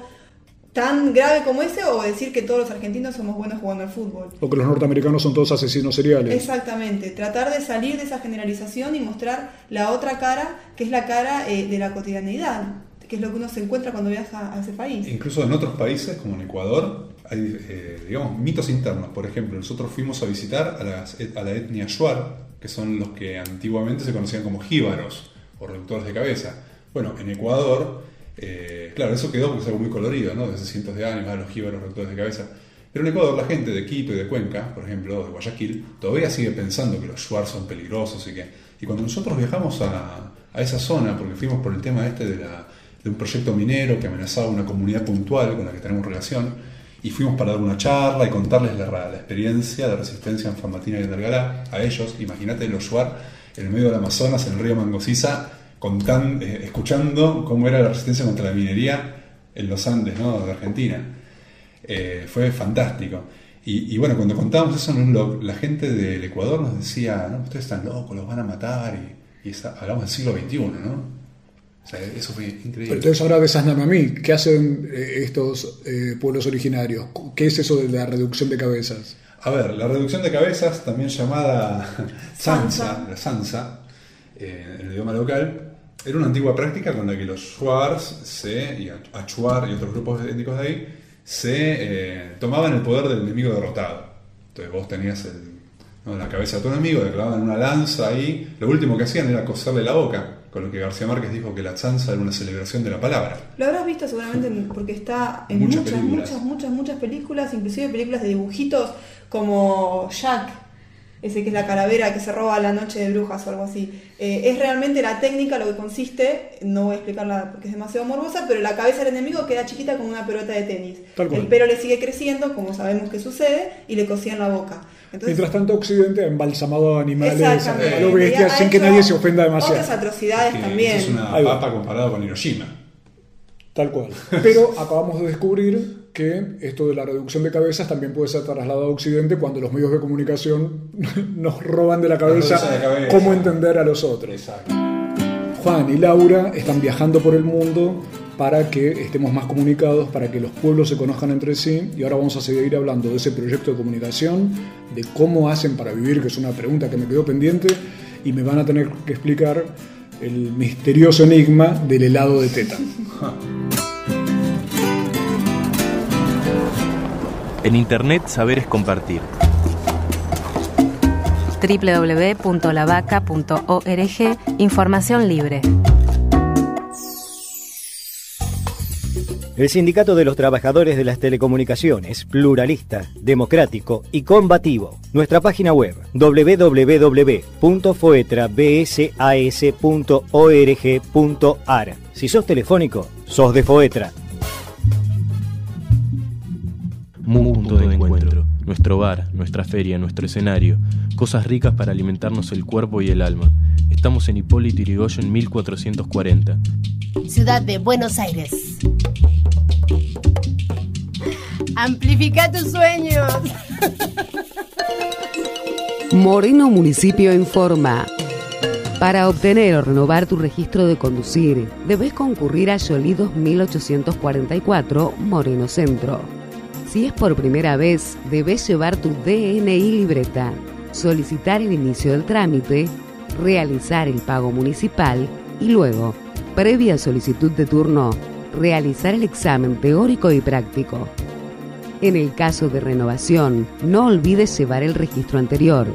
tan grave como ese, o decir que todos los argentinos somos buenos jugando al fútbol. O que los norteamericanos son todos asesinos seriales. Exactamente, tratar de salir de esa generalización y mostrar la otra cara, que es la cara eh, de la cotidianeidad, que es lo que uno se encuentra cuando viaja a ese país. Incluso en otros países, como en Ecuador, hay, eh, digamos, mitos internos. Por ejemplo, nosotros fuimos a visitar a, la etnia Shuar, que son los que antiguamente se conocían como jíbaros o reductores de cabeza. Bueno, en Ecuador, eh, claro, eso quedó porque es algo muy colorido, ¿no? Desde cientos de años, a los jíbaros reductores de cabeza. Pero en Ecuador la gente de Quito y de Cuenca, por ejemplo, de Guayaquil, todavía sigue pensando que los Shuar son peligrosos y que... Y cuando nosotros viajamos a esa zona, porque fuimos por el tema este de, la, de un proyecto minero que amenazaba una comunidad puntual con la que tenemos relación, y fuimos para dar una charla y contarles la, la experiencia de resistencia en Famatina y en a ellos. Imagínate los Shuar en el medio del Amazonas, en el río Mangosisa, contan, eh, escuchando cómo era la resistencia contra la minería en los Andes ¿no? de Argentina. Eh, fue fantástico. Y, y, bueno, cuando contábamos eso en un blog, la gente del Ecuador nos decía, no, ustedes están locos, los van a matar. Y, y esa- hablamos del siglo XXI, ¿no? O sea, eso fue increíble. Pero entonces ahora ves a mí, ¿qué hacen eh, estos eh, pueblos originarios? ¿Qué es eso de la reducción de cabezas? A ver, la reducción de cabezas, también llamada Sansa. sansa, la sansa, eh, en el idioma local, era una antigua práctica con la que los shuars se, y achuar y otros grupos étnicos de ahí se eh, tomaban el poder del enemigo derrotado. Entonces vos tenías el- ¿no? la cabeza de tu enemigo, le clavaban una lanza ahí, lo último que hacían era coserle la boca, con lo que García Márquez dijo que la sansa era una celebración de la palabra. Lo habrás visto seguramente en- porque está en Muchas muchas, películas. muchas, muchas, muchas películas, inclusive películas de dibujitos como Jack, ese que es la calavera que se roba la noche de brujas o algo así. Eh, es realmente la técnica, lo que consiste, no voy a explicarla porque es demasiado morbosa, pero la cabeza del enemigo queda chiquita como una pelota de tenis. Tal cual. El pelo le sigue creciendo, como sabemos que sucede, y le cosían la boca. Entonces, Mientras tanto, Occidente ha embalsamado a animales a lo bestia sin que nadie se ofenda otras demasiado. atrocidades Que también. es una Ahí va. papa comparado con Hiroshima. Tal cual. Pero acabamos de descubrir que esto de la reducción de cabezas también puede ser trasladado a Occidente cuando los medios de comunicación [laughs] nos roban de la cabeza la cabeza. cómo entender a los otros. Juan y Laura están viajando por el mundo para que estemos más comunicados, para que los pueblos se conozcan entre sí. Y ahora vamos a seguir hablando de ese proyecto de comunicación, de cómo hacen para vivir, que es una pregunta que me quedó pendiente, y me van a tener que explicar el misterioso enigma del helado de teta. [laughs] En Internet saber es compartir. www.lavaca.org Información libre. El Sindicato de los Trabajadores de las Telecomunicaciones, pluralista, democrático y combativo. Nuestra página web www.foetrabsas.org.ar. Si sos telefónico, sos de Foetra. Mu punto de encuentro. Nuestro bar, nuestra feria, nuestro escenario. Cosas ricas para alimentarnos el cuerpo y el alma. Estamos en Hipólito Yrigoyen 1440. Ciudad de Buenos Aires. Amplifica tus sueños. Moreno Municipio informa. Para obtener o renovar tu registro de conducir, debes concurrir a Yolí 2844, Moreno Centro. Si es por primera vez, debes llevar tu DNI libreta, solicitar el inicio del trámite, realizar el pago municipal y luego, previa solicitud de turno, realizar el examen teórico y práctico. En el caso de renovación, no olvides llevar el registro anterior.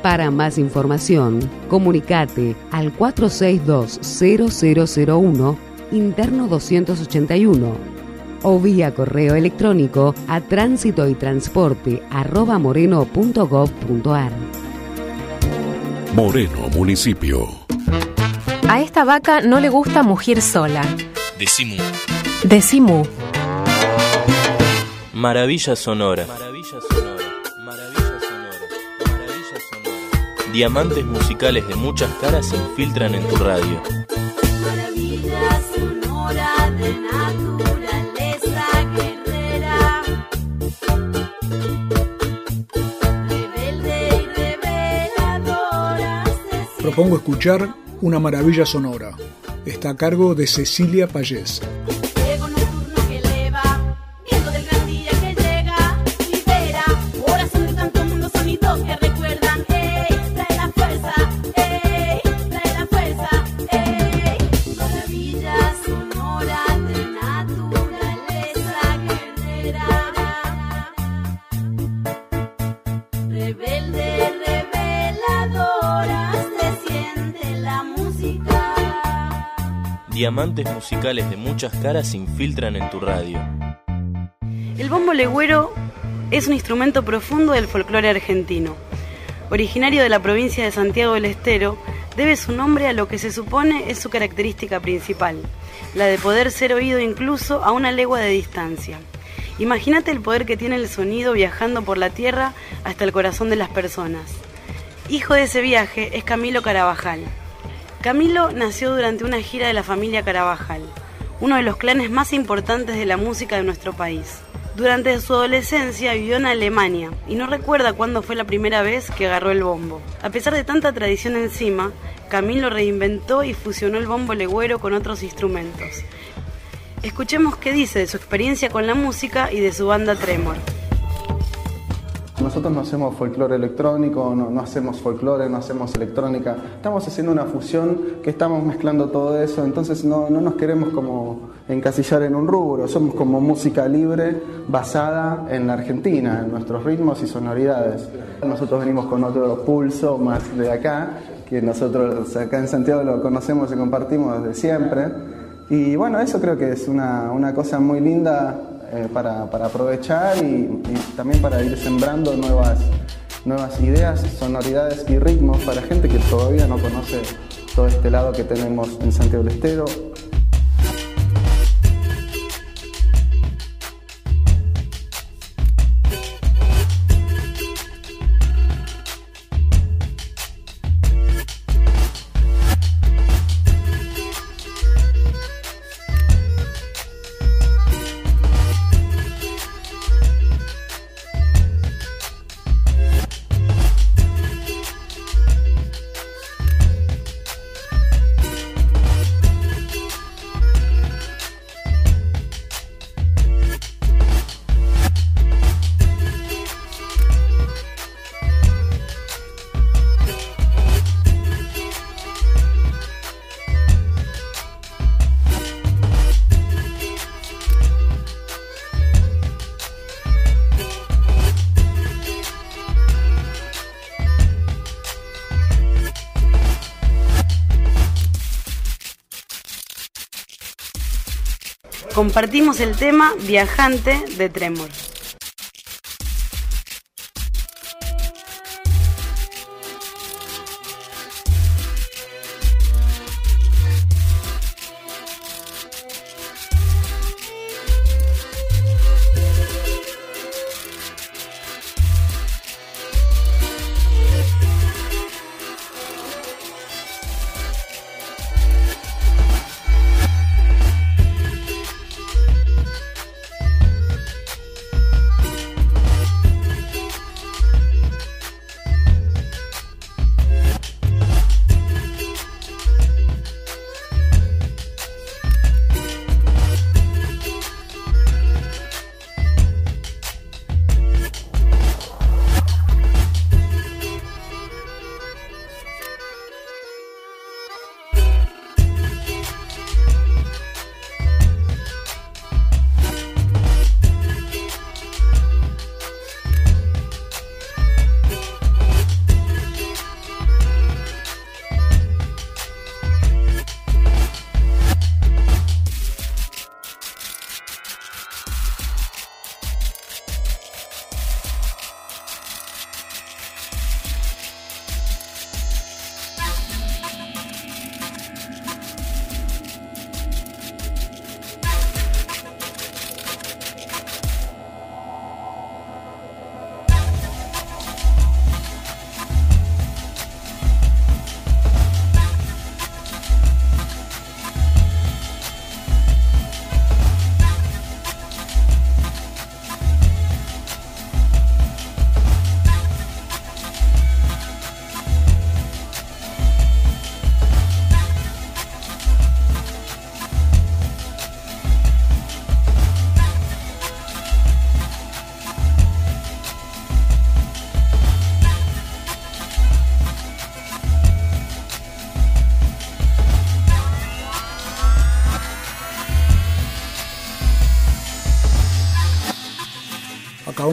Para más información, comunicate al 462-0001, interno 281, o vía correo electrónico a tránsito y transporte moreno.gov.ar. Moreno Municipio. A esta vaca no le gusta mugir sola. Decimu. Decimu. Maravilla sonora. Maravilla sonora. Maravilla sonora. Maravilla sonora. Diamantes musicales de muchas caras se infiltran en tu radio. Maravilla sonora de naturaleza Propongo escuchar Una maravilla sonora. Está a cargo de Cecilia Payés. Diamantes musicales de muchas caras se infiltran en tu radio. El bombo legüero es un instrumento profundo del folclore argentino. Originario de la provincia de Santiago del Estero, debe su nombre a lo que se supone es su característica principal, la de poder ser oído incluso a una legua de distancia. Imagínate el poder que tiene el sonido viajando por la tierra hasta el corazón de las personas. Hijo de ese viaje es Camilo Carabajal. Camilo nació durante una gira de la familia Carabajal, uno de los clanes más importantes de la música de nuestro país. Durante su adolescencia vivió en Alemania y no recuerda cuándo fue la primera vez que agarró el bombo. A pesar de tanta tradición encima, Camilo reinventó y fusionó el bombo legüero con otros instrumentos. Escuchemos qué dice de su experiencia con la música y de su banda Tremor. Nosotros no hacemos folclore electrónico, no, hacemos folclore, no hacemos electrónica. Estamos haciendo una fusión que estamos mezclando todo eso, entonces no, no nos queremos como encasillar en un rubro. Somos como música libre basada en la Argentina, en nuestros ritmos y sonoridades. Nosotros venimos con otro pulso más de acá, que nosotros acá en Santiago lo conocemos y compartimos desde siempre. Y bueno, eso creo que es una, una cosa muy linda eh, para, para aprovechar y, también para ir sembrando nuevas, nuevas ideas, sonoridades y ritmos para gente que todavía no conoce todo este lado que tenemos en Santiago del Estero. Compartimos el tema Viajante de Tremor.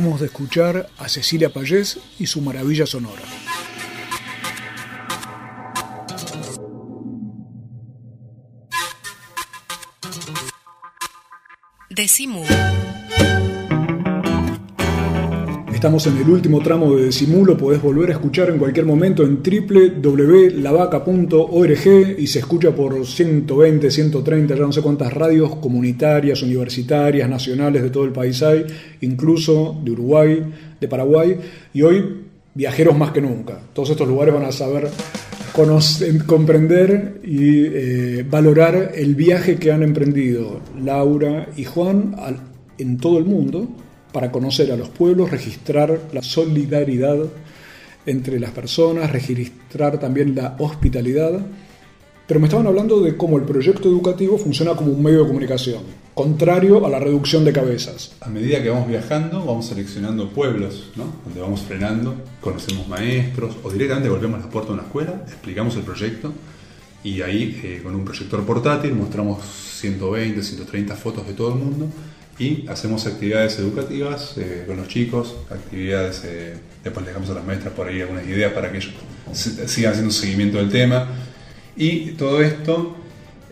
De escuchar a Cecilia Payés y su maravilla sonora. Decimu. Estamos en el último tramo de Simulo, podés volver a escuchar en cualquier momento en www.lavaca.org y se escucha por 120, 130, ya no sé cuántas radios comunitarias, universitarias, nacionales de todo el país hay, incluso de Uruguay, de Paraguay, y hoy viajeros más que nunca. Todos estos lugares van a saber comprender y eh, valorar el viaje que han emprendido Laura y Juan al- en todo el mundo para conocer a los pueblos, registrar la solidaridad entre las personas, registrar también la hospitalidad. Pero me estaban hablando de cómo el proyecto educativo funciona como un medio de comunicación, contrario a la reducción de cabezas. A medida que vamos viajando, vamos seleccionando pueblos, ¿no? Donde vamos frenando, conocemos maestros o directamente golpeamos la puerta de una escuela, explicamos el proyecto y ahí eh, con un proyector portátil mostramos 120, 130 fotos de todo el mundo y hacemos actividades educativas eh, con los chicos, actividades, eh, después le dejamos a las maestras por ahí algunas ideas para que ellos si- sigan haciendo seguimiento del tema y todo esto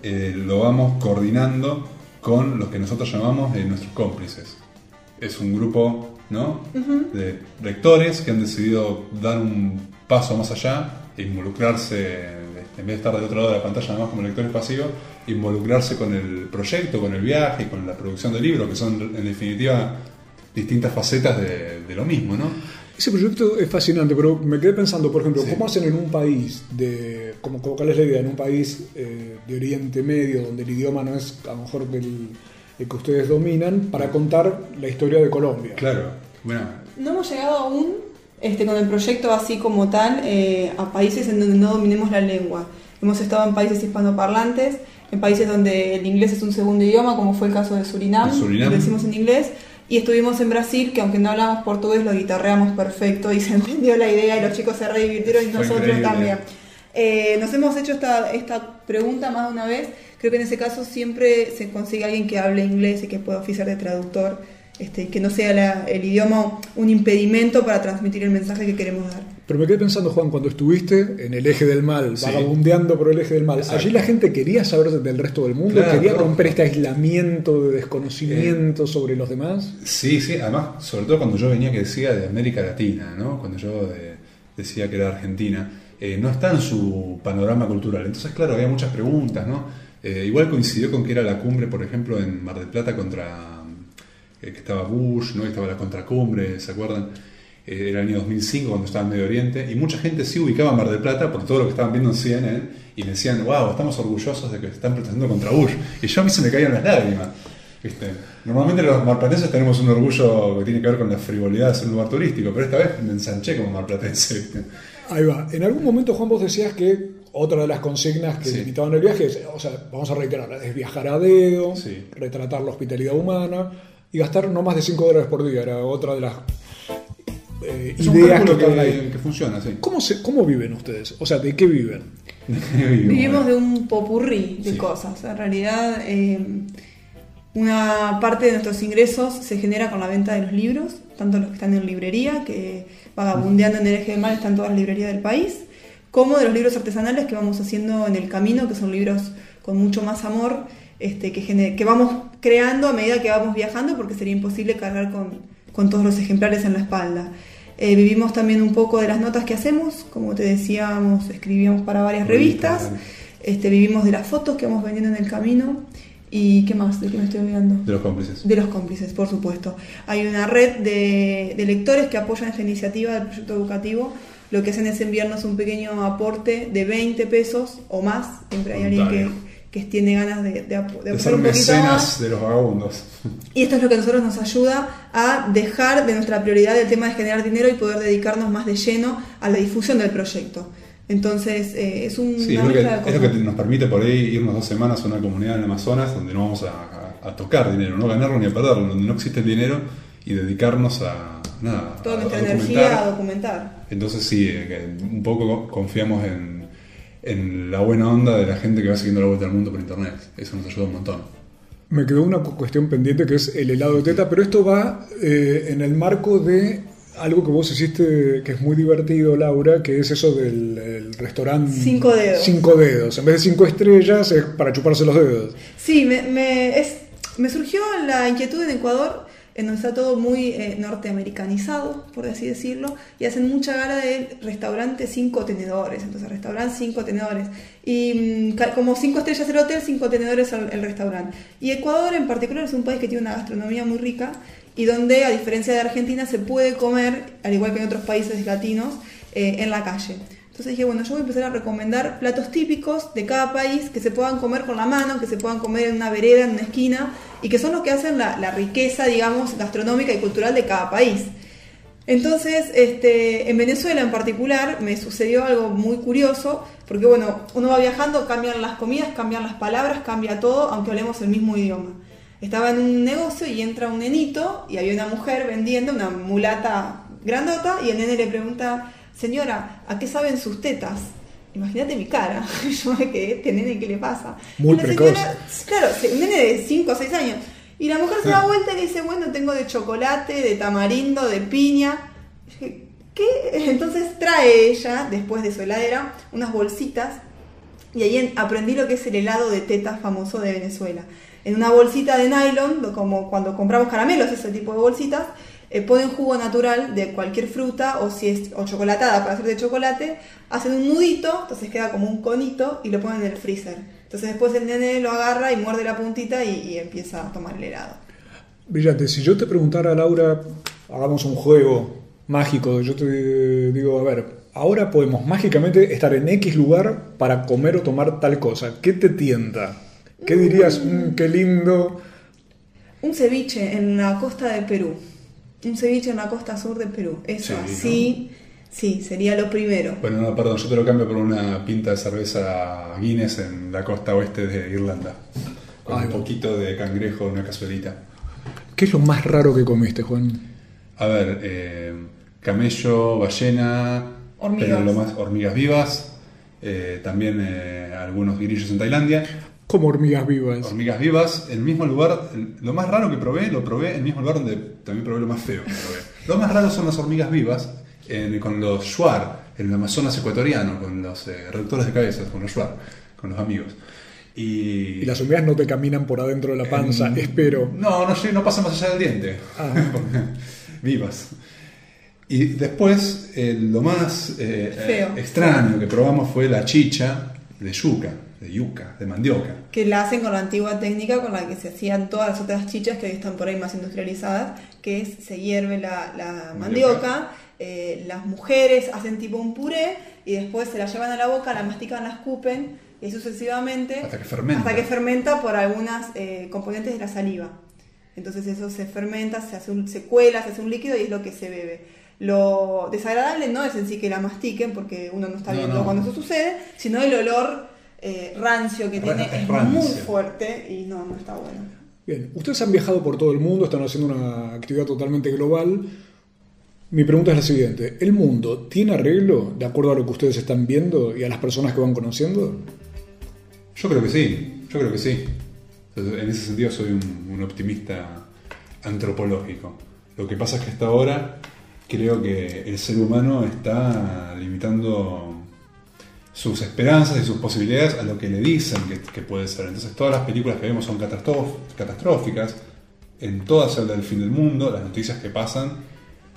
eh, lo vamos coordinando con los que nosotros llamamos nuestros cómplices. Es un grupo ¿no? De lectores que han decidido dar un paso más allá, e involucrarse, en vez de estar del otro lado de la pantalla nada más como lectores pasivos, involucrarse con el proyecto, con el viaje, con la producción del libro, que son en definitiva distintas facetas de, de lo mismo, ¿no? Ese proyecto es fascinante, pero me quedé pensando, por ejemplo, ¿cómo hacen en un país, de, como, como- cuál es la idea, en un país eh, de Oriente Medio, donde el idioma no es a lo mejor del, el que ustedes dominan, para contar la historia de Colombia? Claro, bueno, No hemos llegado aún este, con el proyecto así como tal eh, a países en donde no dominemos la lengua. Hemos estado en países hispanoparlantes, en países donde el inglés es un segundo idioma, como fue el caso de Surinam, lo decimos en inglés, y estuvimos en Brasil, que aunque no hablamos portugués, lo guitarreamos perfecto y [laughs] se entendió la idea y los chicos se re divirtieron y Fue nosotros increíble. también. Eh, nos hemos hecho esta, esta pregunta más de una vez. Creo que en ese caso siempre se consigue alguien que hable inglés y que pueda oficiar de traductor, este, que no sea la- el idioma un impedimento para transmitir el mensaje que queremos dar. Pero me quedé pensando, Juan, cuando estuviste en el eje del mal, Sí. vagabundeando por el eje del mal, Exacto. allí la gente quería saber del resto del mundo, Claro, quería romper este aislamiento de desconocimiento sobre los demás. Sí, sí, además, sobre todo cuando yo venía que decía de América Latina, ¿no? Cuando yo eh, decía que era Argentina, eh, no está en su panorama cultural. Entonces, claro, había muchas preguntas, ¿no? Eh, igual coincidió con que era la cumbre, por ejemplo, en Mar del Plata contra eh, que estaba Bush, ¿no? Estaba la contracumbre, ¿se acuerdan? Eh, era el año 2005 cuando estaba en Medio Oriente y mucha gente sí ubicaba Mar del Plata por todo lo que estaban viendo en CNN y me decían, wow, estamos orgullosos de que están protestando contra Bush. Y yo a mí se me caían las lágrimas. ¿viste? Normalmente los marplatenses tenemos un orgullo que tiene que ver con la frivolidad de ser un lugar turístico, pero esta vez me ensanché como marplatense. ¿viste? Ahí va. En algún momento, Juan, vos decías que otra de las consignas que Sí. limitaban el viaje es, o sea, vamos a reiterar, es viajar a dedo, retratar la hospitalidad humana y gastar no más de 5 dólares por día. Era otra de las eh, Es un ideas que que, ahí. que funciona, sí. ¿Cómo, se- ¿Cómo viven ustedes? O sea, ¿de qué viven? [laughs] Vivimos de un popurrí de cosas. En realidad, eh, una parte de nuestros ingresos se genera con la venta de los libros, tanto los que están en librería, que vagabundeando en el eje del mal están todas las librerías del país, como de los libros artesanales que vamos haciendo en el camino, que son libros con mucho más amor, este, que, gener- que vamos creando a medida que vamos viajando, porque sería imposible cargar con, con todos los ejemplares en la espalda. Eh, vivimos también un poco de las notas que hacemos, como te decíamos, escribíamos para varias revistas, este, vivimos de las fotos que vamos vendiendo en el camino y qué más, de qué me estoy olvidando. De los cómplices. De los cómplices, por supuesto. Hay una red de, de lectores que apoyan esta iniciativa del proyecto educativo. Lo que hacen es enviarnos un pequeño aporte de 20 pesos o más. Siempre hay alguien que. Que tiene ganas de, de, ser un mecenas de los vagabundos. Y esto es lo que a nosotros nos ayuda a dejar de nuestra prioridad el tema de generar dinero y poder dedicarnos más de lleno a la difusión del proyecto. Entonces, eh, es un, Sí, es una lo, que, es lo nos permite por ahí irnos dos semanas a una comunidad en Amazonas donde no vamos a, a- a tocar dinero, no ganarlo ni a perderlo, donde no existe el dinero y dedicarnos a nada. Toda a- nuestra energía a documentar. Entonces sí, eh, un poco confiamos en, en la buena onda de la gente que va siguiendo la vuelta al mundo por internet. Eso nos ayuda un montón. Me quedó una cu- cuestión pendiente que es el helado de teta, pero esto va eh, en el marco de algo que vos hiciste que es muy divertido, Laura, que es eso del el restaurante Cinco dedos. Cinco dedos. En vez de cinco estrellas es para chuparse los dedos. Sí, me, me, es, me surgió la inquietud en Ecuador. En donde está todo muy eh, norteamericanizado, por así decirlo, y hacen mucha gala de restaurante cinco tenedores, entonces restaurante cinco tenedores, y mm, como cinco estrellas el hotel, cinco tenedores el, el restaurante. Y Ecuador en particular es un país que tiene una gastronomía muy rica y donde, a diferencia de Argentina, se puede comer, al igual que en otros países latinos, eh, en la calle. Entonces dije, bueno, yo voy a empezar a recomendar platos típicos de cada país que se puedan comer con la mano, que se puedan comer en una vereda, en una esquina, y que son los que hacen la, la riqueza, digamos, gastronómica y cultural de cada país. Entonces, este, en Venezuela en particular me sucedió algo muy curioso, porque bueno, uno va viajando, cambian las comidas, cambian las palabras, cambia todo, aunque hablemos el mismo idioma. Estaba en un negocio y entra un nenito y había una mujer vendiendo, una mulata grandota, y el nene le pregunta, señora, ¿a qué saben sus tetas? Imagínate mi cara, [laughs] yo me quedé, este nene, ¿qué le pasa? Muy la precoz. señora- claro, un nene de 5 o 6 años. Y la mujer se da vuelta y le dice, bueno, tengo de chocolate, de tamarindo, de piña. ¿qué? [laughs] Entonces trae ella, después de su heladera, unas bolsitas. Y ahí en- aprendí lo que es el helado de tetas famoso de Venezuela. En una bolsita de nylon, lo- como cuando compramos caramelos, ese tipo de bolsitas, eh, ponen jugo natural de cualquier fruta o si es o chocolatada para hacer de chocolate, hacen un nudito, entonces queda como un conito y lo ponen en el freezer. Entonces después el nene lo agarra y muerde la puntita y, y empieza a tomar el helado. Brillante, si yo te preguntara, Laura, hagamos un juego mágico, yo te digo, a ver, ahora podemos mágicamente estar en X lugar para comer o tomar tal cosa. ¿Qué te tienta? ¿Qué dirías? "Mm, qué lindo. Un ceviche en la costa de Perú. Un ceviche en la costa sur de Perú. Eso Sí, sí, sí, sería lo primero. Bueno, no, perdón, yo te lo cambio por una pinta de cerveza Guinness en la costa oeste de Irlanda. Con Ay, un poquito de cangrejo, una cazuelita. ¿Qué es lo más raro que comiste, Juan? A ver, eh, camello, ballena, Hormigas. pero lo más hormigas vivas, eh, también eh, algunos grillos en Tailandia. Como hormigas vivas. Hormigas vivas, el mismo lugar, el- lo más raro que probé, lo probé en el mismo lugar donde también probé lo más feo que probé. Lo más raro son las hormigas vivas en- con los shuar, en el Amazonas ecuatoriano, con los eh, reductores de cabezas, con los shuar, con los amigos. Y, Y las hormigas no te caminan por adentro de la panza, espero. no, no, no pasa más allá del diente. Ah. [laughs] Vivas. Y después, eh, lo más eh, Feo. eh, extraño que probamos fue la chicha de yuca, de yuca, de mandioca. Que la hacen con la antigua técnica con la que se hacían todas las otras chichas que hoy están por ahí más industrializadas, que es se hierve la, la mandioca, eh, las mujeres hacen tipo un puré y después se la llevan a la boca, la mastican, la escupen y sucesivamente Hasta que fermenta. hasta que fermenta por algunas eh, componentes de la saliva. Entonces eso se fermenta, se, hace un- se cuela, se hace un líquido y es lo que se bebe. Lo desagradable no es en sí que la mastiquen, porque uno no está No, viendo no. cuando eso sucede, sino el olor eh, rancio que tiene es es rancio. muy fuerte y no, no está bueno. Bien, ustedes han viajado por todo el mundo, están haciendo una actividad totalmente global. Mi pregunta es la siguiente, ¿el mundo tiene arreglo de acuerdo a lo que ustedes están viendo y a las personas que van conociendo? Yo creo que sí, yo creo que sí. En ese sentido soy un, un optimista antropológico. Lo que pasa es que hasta ahora creo que el ser humano está limitando sus esperanzas y sus posibilidades a lo que le dicen que, que puede ser. Entonces todas las películas que vemos son catastróficas, en todas habla del fin del mundo, las noticias que pasan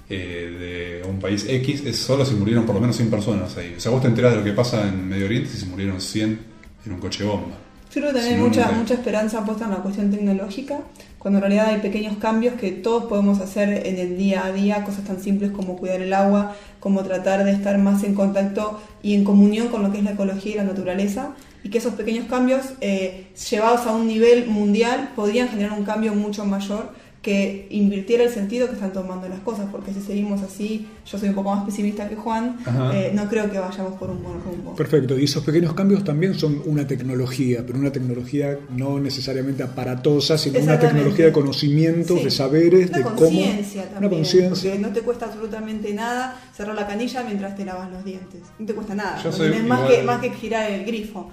eh, de un país X es solo si murieron por lo menos 100 personas ahí. O sea, vos te enterás de lo que pasa en Medio Oriente si se murieron 100 en un coche bomba. Creo que también hay mucha, mucha esperanza puesta en la cuestión tecnológica, cuando en realidad hay pequeños cambios que todos podemos hacer en el día a día, cosas tan simples como cuidar el agua, como tratar de estar más en contacto y en comunión con lo que es la ecología y la naturaleza, y que esos pequeños cambios eh, llevados a un nivel mundial podrían generar un cambio mucho mayor que invirtiera el sentido que están tomando las cosas, porque si seguimos así, yo soy un poco más pesimista que Juan, eh, no creo que vayamos por un buen rumbo. Perfecto, y esos pequeños cambios también son una tecnología, pero una tecnología no necesariamente aparatosa, sino una tecnología de conocimientos, Sí. de saberes, Una de cómo... conciencia Una también. conciencia. No te cuesta absolutamente nada cerrar la canilla mientras te lavas los dientes. No te cuesta nada. No más que, más que girar el grifo.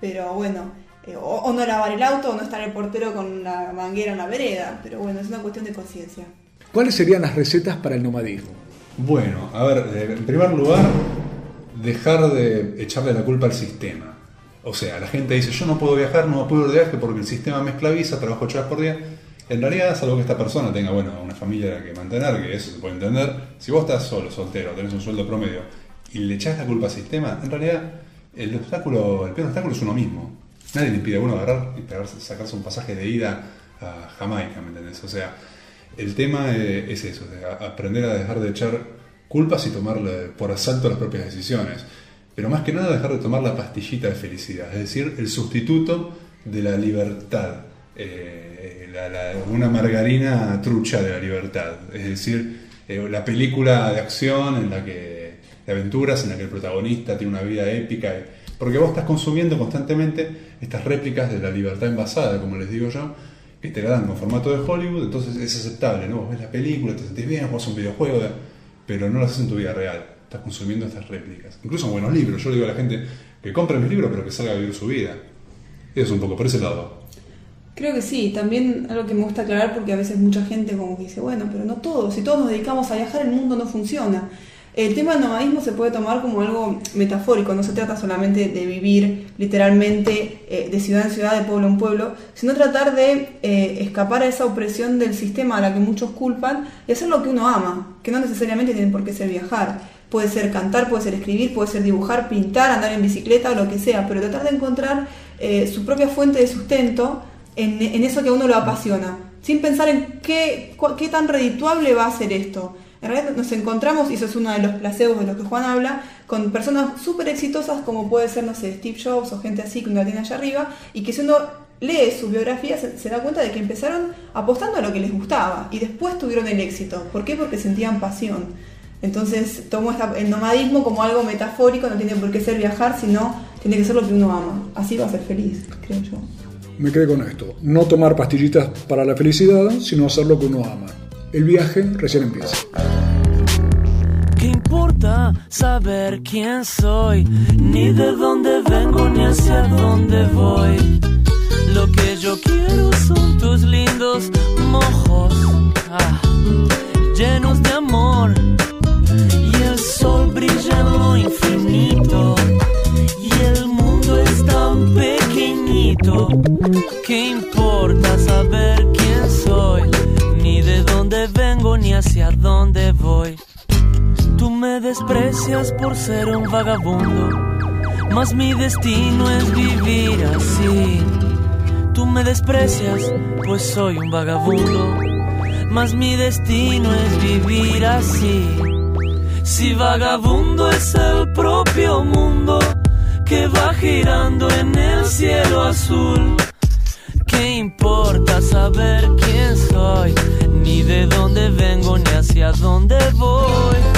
Pero bueno, eh, o, o no lavar el auto o no estar el portero con la manguera en la vereda. Pero bueno, es una cuestión de conciencia. ¿Cuáles serían las recetas para el nomadismo? Bueno, a ver, eh, en primer lugar, dejar de echarle la culpa al sistema. O sea, la gente dice, yo no puedo viajar, no puedo ir de viaje porque el sistema me esclaviza, trabajo ocho horas por día. En realidad, salvo que esta persona tenga, bueno, una familia que mantener, que eso se puede entender, si vos estás solo, soltero, tenés un sueldo promedio y le echás la culpa al sistema, en realidad el obstáculo, el peor obstáculo es uno mismo. Nadie le impide a uno agarrar y sacarse un pasaje de ida a Jamaica, ¿me entendés? O sea, el tema eh, es eso, de aprender a dejar de echar culpas y tomar por asalto las propias decisiones. Pero más que nada dejar de tomar la pastillita de felicidad, es decir, el sustituto de la libertad. eh, una margarina trucha de la libertad. Es decir, eh, la película de acción en la que de aventuras en la que el protagonista tiene una vida épica. Porque vos estás consumiendo constantemente estas réplicas de la libertad envasada, como les digo yo, que te la dan con formato de Hollywood, entonces es aceptable, ¿no? Vos ves la película, te sentís bien, jugás un videojuego, pero no lo haces en tu vida real. Estás consumiendo estas réplicas. Incluso en buenos libros. Yo le digo a la gente que compre mis libros, pero que salga a vivir su vida. Eso es un poco por ese lado. Creo que sí, también algo que me gusta aclarar porque a veces mucha gente como que dice, bueno, pero no todos, si todos nos dedicamos a viajar el mundo no funciona. El tema del nomadismo se puede tomar como algo metafórico, no se trata solamente de vivir literalmente eh, de ciudad en ciudad, de pueblo en pueblo, sino tratar de eh, escapar a esa opresión del sistema a la que muchos culpan y hacer lo que uno ama, que no necesariamente tiene por qué ser viajar. Puede ser cantar, puede ser escribir, puede ser dibujar, pintar, andar en bicicleta o lo que sea, pero tratar de encontrar eh, su propia fuente de sustento en, eso que a uno lo apasiona, sin pensar en qué, qué tan redituable va a ser esto. En realidad nos encontramos, y eso es uno de los placebos de los que Juan habla, con personas súper exitosas como puede ser, no sé, Steve Jobs o gente así que uno la tiene allá arriba, y que si uno lee su biografía se, da cuenta de que empezaron apostando a lo que les gustaba y después tuvieron el éxito. ¿Por qué? Porque sentían pasión. Entonces tomo esta- el nomadismo como algo metafórico, no tiene por qué ser viajar, sino tiene que ser lo que uno ama. Así va a ser feliz, creo yo. Me quedé con esto. No tomar pastillitas para la felicidad, sino hacer lo que uno ama. El viaje recién empieza. ¿Qué importa saber quién soy? Ni de dónde vengo ni hacia dónde voy. Lo que yo quiero son tus lindos mojos, ah, llenos de amor. Y el sol brilla en lo infinito. Y el mundo es tan pequeñito. ¿Qué importa saber quién soy? Ni de dónde vengo ni hacia dónde voy. Tú me desprecias por ser un vagabundo, mas mi destino es vivir así. Tú me desprecias, pues soy un vagabundo, mas mi destino es vivir así. Si vagabundo es el propio mundo que va girando en el cielo azul. ¿Qué importa saber quién soy? Ni de dónde vengo, ni hacia dónde voy.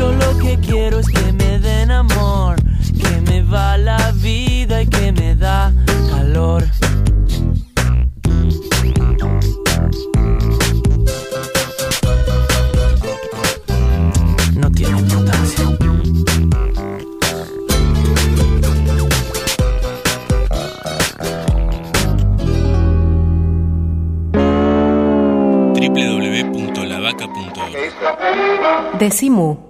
Yo lo que quiero es que me den amor, que me va la vida y que me da calor. No tiene importancia. www.lavaca.org Decimu.